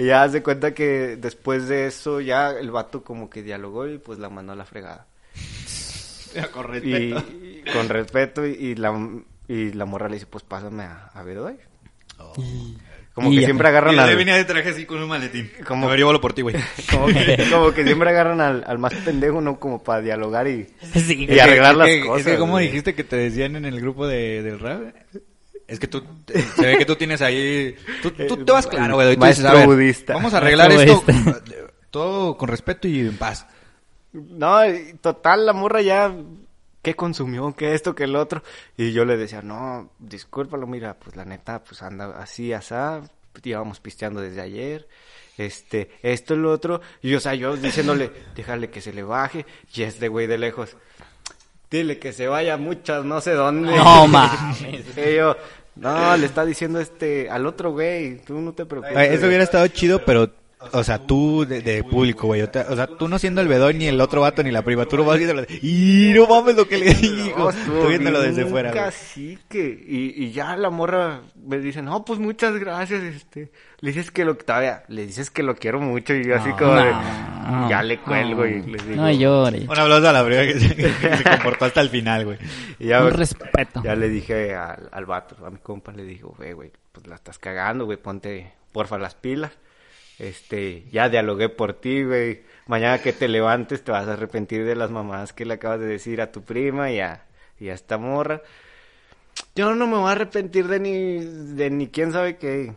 Y ya se cuenta que después de eso, ya el vato como que dialogó y pues la mandó a la fregada. Con Y, y con respeto y, y la, y la morra le dice, pues pásame a, a Bedoy. Como Y que ya. siempre agarran al... venía de traje así con un maletín. Como- A por ti, güey. Como que, como que siempre agarran al, al más pendejo, ¿no? Como para dialogar y... Sí, Y güey. arreglar las cosas, Es que, ¿cómo güey. dijiste que te decían en el grupo de, del rap? Es que tú, se ve que tú tienes ahí, tú, tú te vas claro, güey. Tú dices, a ver, budista. Vamos a arreglar esto todo con respeto y en paz. No, total, la morra ya... ¿Qué consumió? ¿Qué esto? ¿Qué el otro? Y yo le decía, no, discúlpalo, mira, pues la neta, pues anda así, asá. Íbamos pisteando desde ayer. Este, esto y lo otro. Y o sea, yo diciéndole, déjale que se le baje. Y este güey de lejos, dile que se vaya muchas, no sé dónde. No mames. Y yo, no, le está diciendo este, al otro güey, tú no te preocupes. Eso hubiera estado chido, pero, o sea, tú de, de público, güey. O sea, tú no siendo el Bedoy, ni el otro vato, ni la prima. Tú lo vas viendo. Y no mames lo que le No, dijo. estuvo Tú viéndolo desde fuera, güey. cacique. Y, y ya la morra me dice, no, pues muchas gracias, este. Le dices que lo todavía, le dices que lo quiero mucho y yo así como de, No, ya le cuelgo y le digo. No llores. Un aplauso a la prima que se, que se comportó hasta el final, güey. Y ya, Un respeto. ya le dije al, al vato, a mi compa, le digo, güey, güey, pues la estás cagando, güey, ponte, porfa, las pilas. Este, ya dialogué por ti, güey. Mañana que te levantes te vas a arrepentir de las mamadas que le acabas de decir a tu prima y a, y a esta morra. Yo no me voy a arrepentir de ni, de ni quién sabe qué.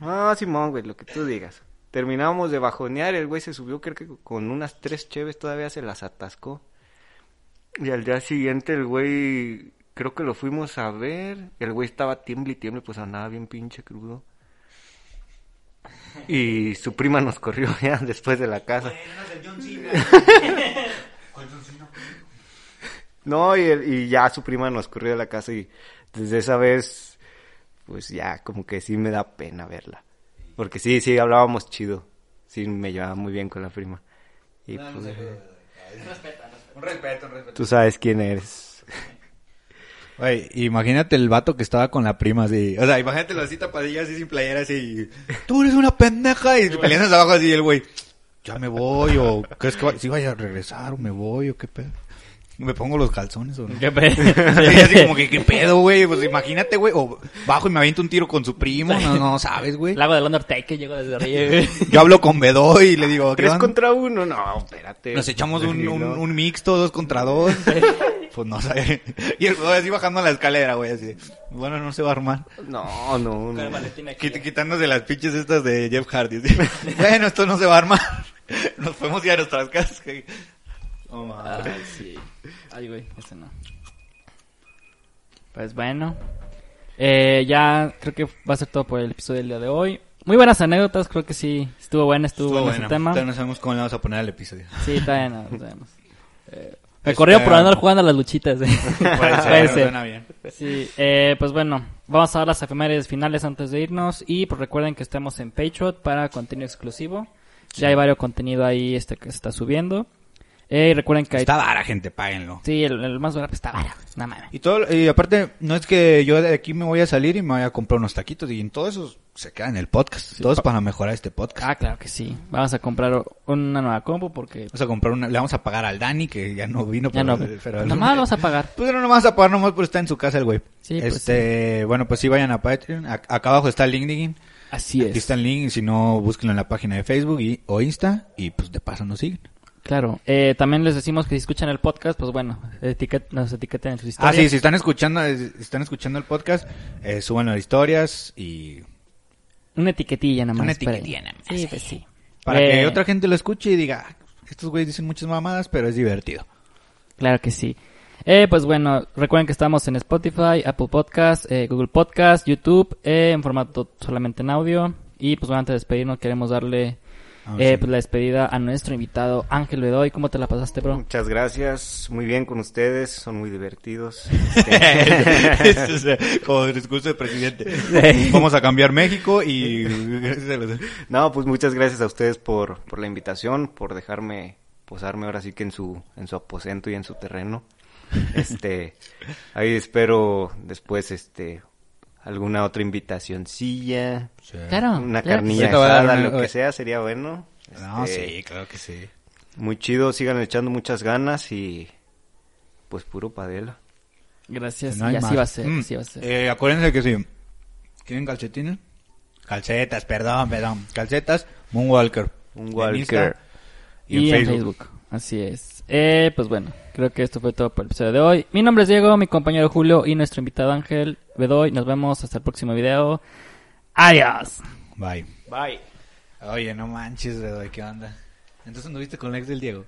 Ah, Simón, güey, lo que tú digas. Terminamos de bajonear, el güey se subió, creo que con unas tres cheves todavía se las atascó. Y al día siguiente el güey, creo que lo fuimos a ver, el güey estaba tiemble y tiemble, pues andaba bien pinche crudo. Y su prima nos corrió ya después de la casa. No, y, el- y ya su prima nos corrió de la casa y desde esa vez, pues ya como que sí me da pena verla. Porque sí, sí, hablábamos chido. Sí, me llevaba muy bien con la prima. Y pues, Un respeto, un respeto. tú sabes quién eres. Güey, imagínate el vato que estaba con la prima así. O sea, imagínate la cita padilla así sin playera así. Tú eres una pendeja y peleando abajo así el güey. Ya me voy o crees que va- si vaya a regresar o me voy o qué pedo. Me pongo los calzones o no. ¿Qué pe- Sí, así como que qué pedo, güey. Pues imagínate, güey. O bajo y me aviento un tiro con su primo. No, no sabes, güey. Lago del Undertaker llegó desde arriba. güey. Yo hablo con Bedoy y le digo, ¿qué ¿Tres contra uno? No, espérate. Nos echamos un, un, un mixto, dos contra dos. pues no sé. Y el Bedoy así bajando la escalera, güey, así. Bueno, no se va a armar. No, no, no. Quit- quitándose las pinches estas de Jeff Hardy. así. bueno, esto no se va a armar. Nos podemos ir a nuestras casas. Oh, madre. Ay, sí. Ay, güey, ese no. Pues bueno. Eh, ya creo que va a ser todo por el episodio del día de hoy. Muy buenas anécdotas, creo que sí. Estuvo bueno, estuvo, Estuvo bueno ese tema. Todavía no sabemos cómo le vamos a poner al episodio. Sí, todavía no, no sabemos. Eh, me corrió por andar jugando a las luchitas. eh. Puede Puede ser, ser. suena bien. Sí, eh, pues bueno, vamos a dar las efemérides finales antes de irnos y pues recuerden que estamos en Patreon para contenido exclusivo. Ya hay varios contenido ahí este que se está subiendo. Eh, recuerden que. Está vara, gente, páguenlo. Sí, el, el más barato está barato. No mames. Y todo, y aparte, no es que yo de aquí me voy a salir y me voy a comprar unos taquitos y en todo eso se queda en el podcast. todo es para mejorar este podcast. Ah, claro que sí. Vamos a comprar una nueva compu porque... Vamos a comprar una, le vamos a pagar al Dani que ya no vino. Ya no. pero- Nomás lo vamos a pagar. Pues no, no vamos a pagar nomás por estar en su casa el güey. Sí, pues este, bueno, pues sí vayan a Patreon. Ac- Acá abajo está el link, Digin. Así Aquí es. está el link, si no, búsquenlo en la página de Facebook y, o Insta y pues de paso nos siguen. Claro. Eh, también les decimos que si escuchan el podcast, pues bueno, etiquet nos etiqueten en sus Ah, historias. sí, si están escuchando, eh, si están escuchando el podcast, eh, suban las historias y Una etiquetilla nada más. Una etiquetilla nada más, Sí, pues sí. para Eh, que otra gente lo escuche y diga, "Ah, estos güeyes dicen muchas mamadas, pero es divertido. Claro que sí. Eh, pues bueno, recuerden que estamos en Spotify, Apple Podcast, eh, Google Podcast, YouTube, eh, en formato solamente en audio. Y pues bueno, antes de despedirnos queremos darle Ah, eh, sí. pues, la despedida a nuestro invitado Ángel Bedoy. ¿Cómo te la pasaste, bro? Muchas gracias, muy bien con ustedes, son muy divertidos. Esto es, eh, como el discurso del presidente. Vamos a cambiar México y gracias a los- No, pues muchas gracias a ustedes por, por la invitación, por dejarme posarme ahora sí que en su, en su aposento y en su terreno. Este, ahí espero después, este, alguna otra invitacioncilla, Claro. una claro carnilla asada, lo que sea, sería bueno. No, Este, sí, claro que sí. Muy chido, sigan echando muchas ganas y pues puro padela. sí. Gracias. No y así va a ser, Mm, así va a ser. eh, acuérdense que sí. ¿Quieren calcetines? Calcetas, perdón, perdón. Calcetas, Moonwalker. Moonwalker. En Insta y, en Facebook. Así es. Eh, pues bueno, creo que esto fue todo por el episodio de hoy. Mi nombre es Diego, mi compañero Julio y nuestro invitado Ángel Bedoy. Nos vemos hasta el próximo video. Adiós. Bye. Bye. Oye, no manches, Bedoy, ¿qué onda? Entonces anduviste con la ex del Diego.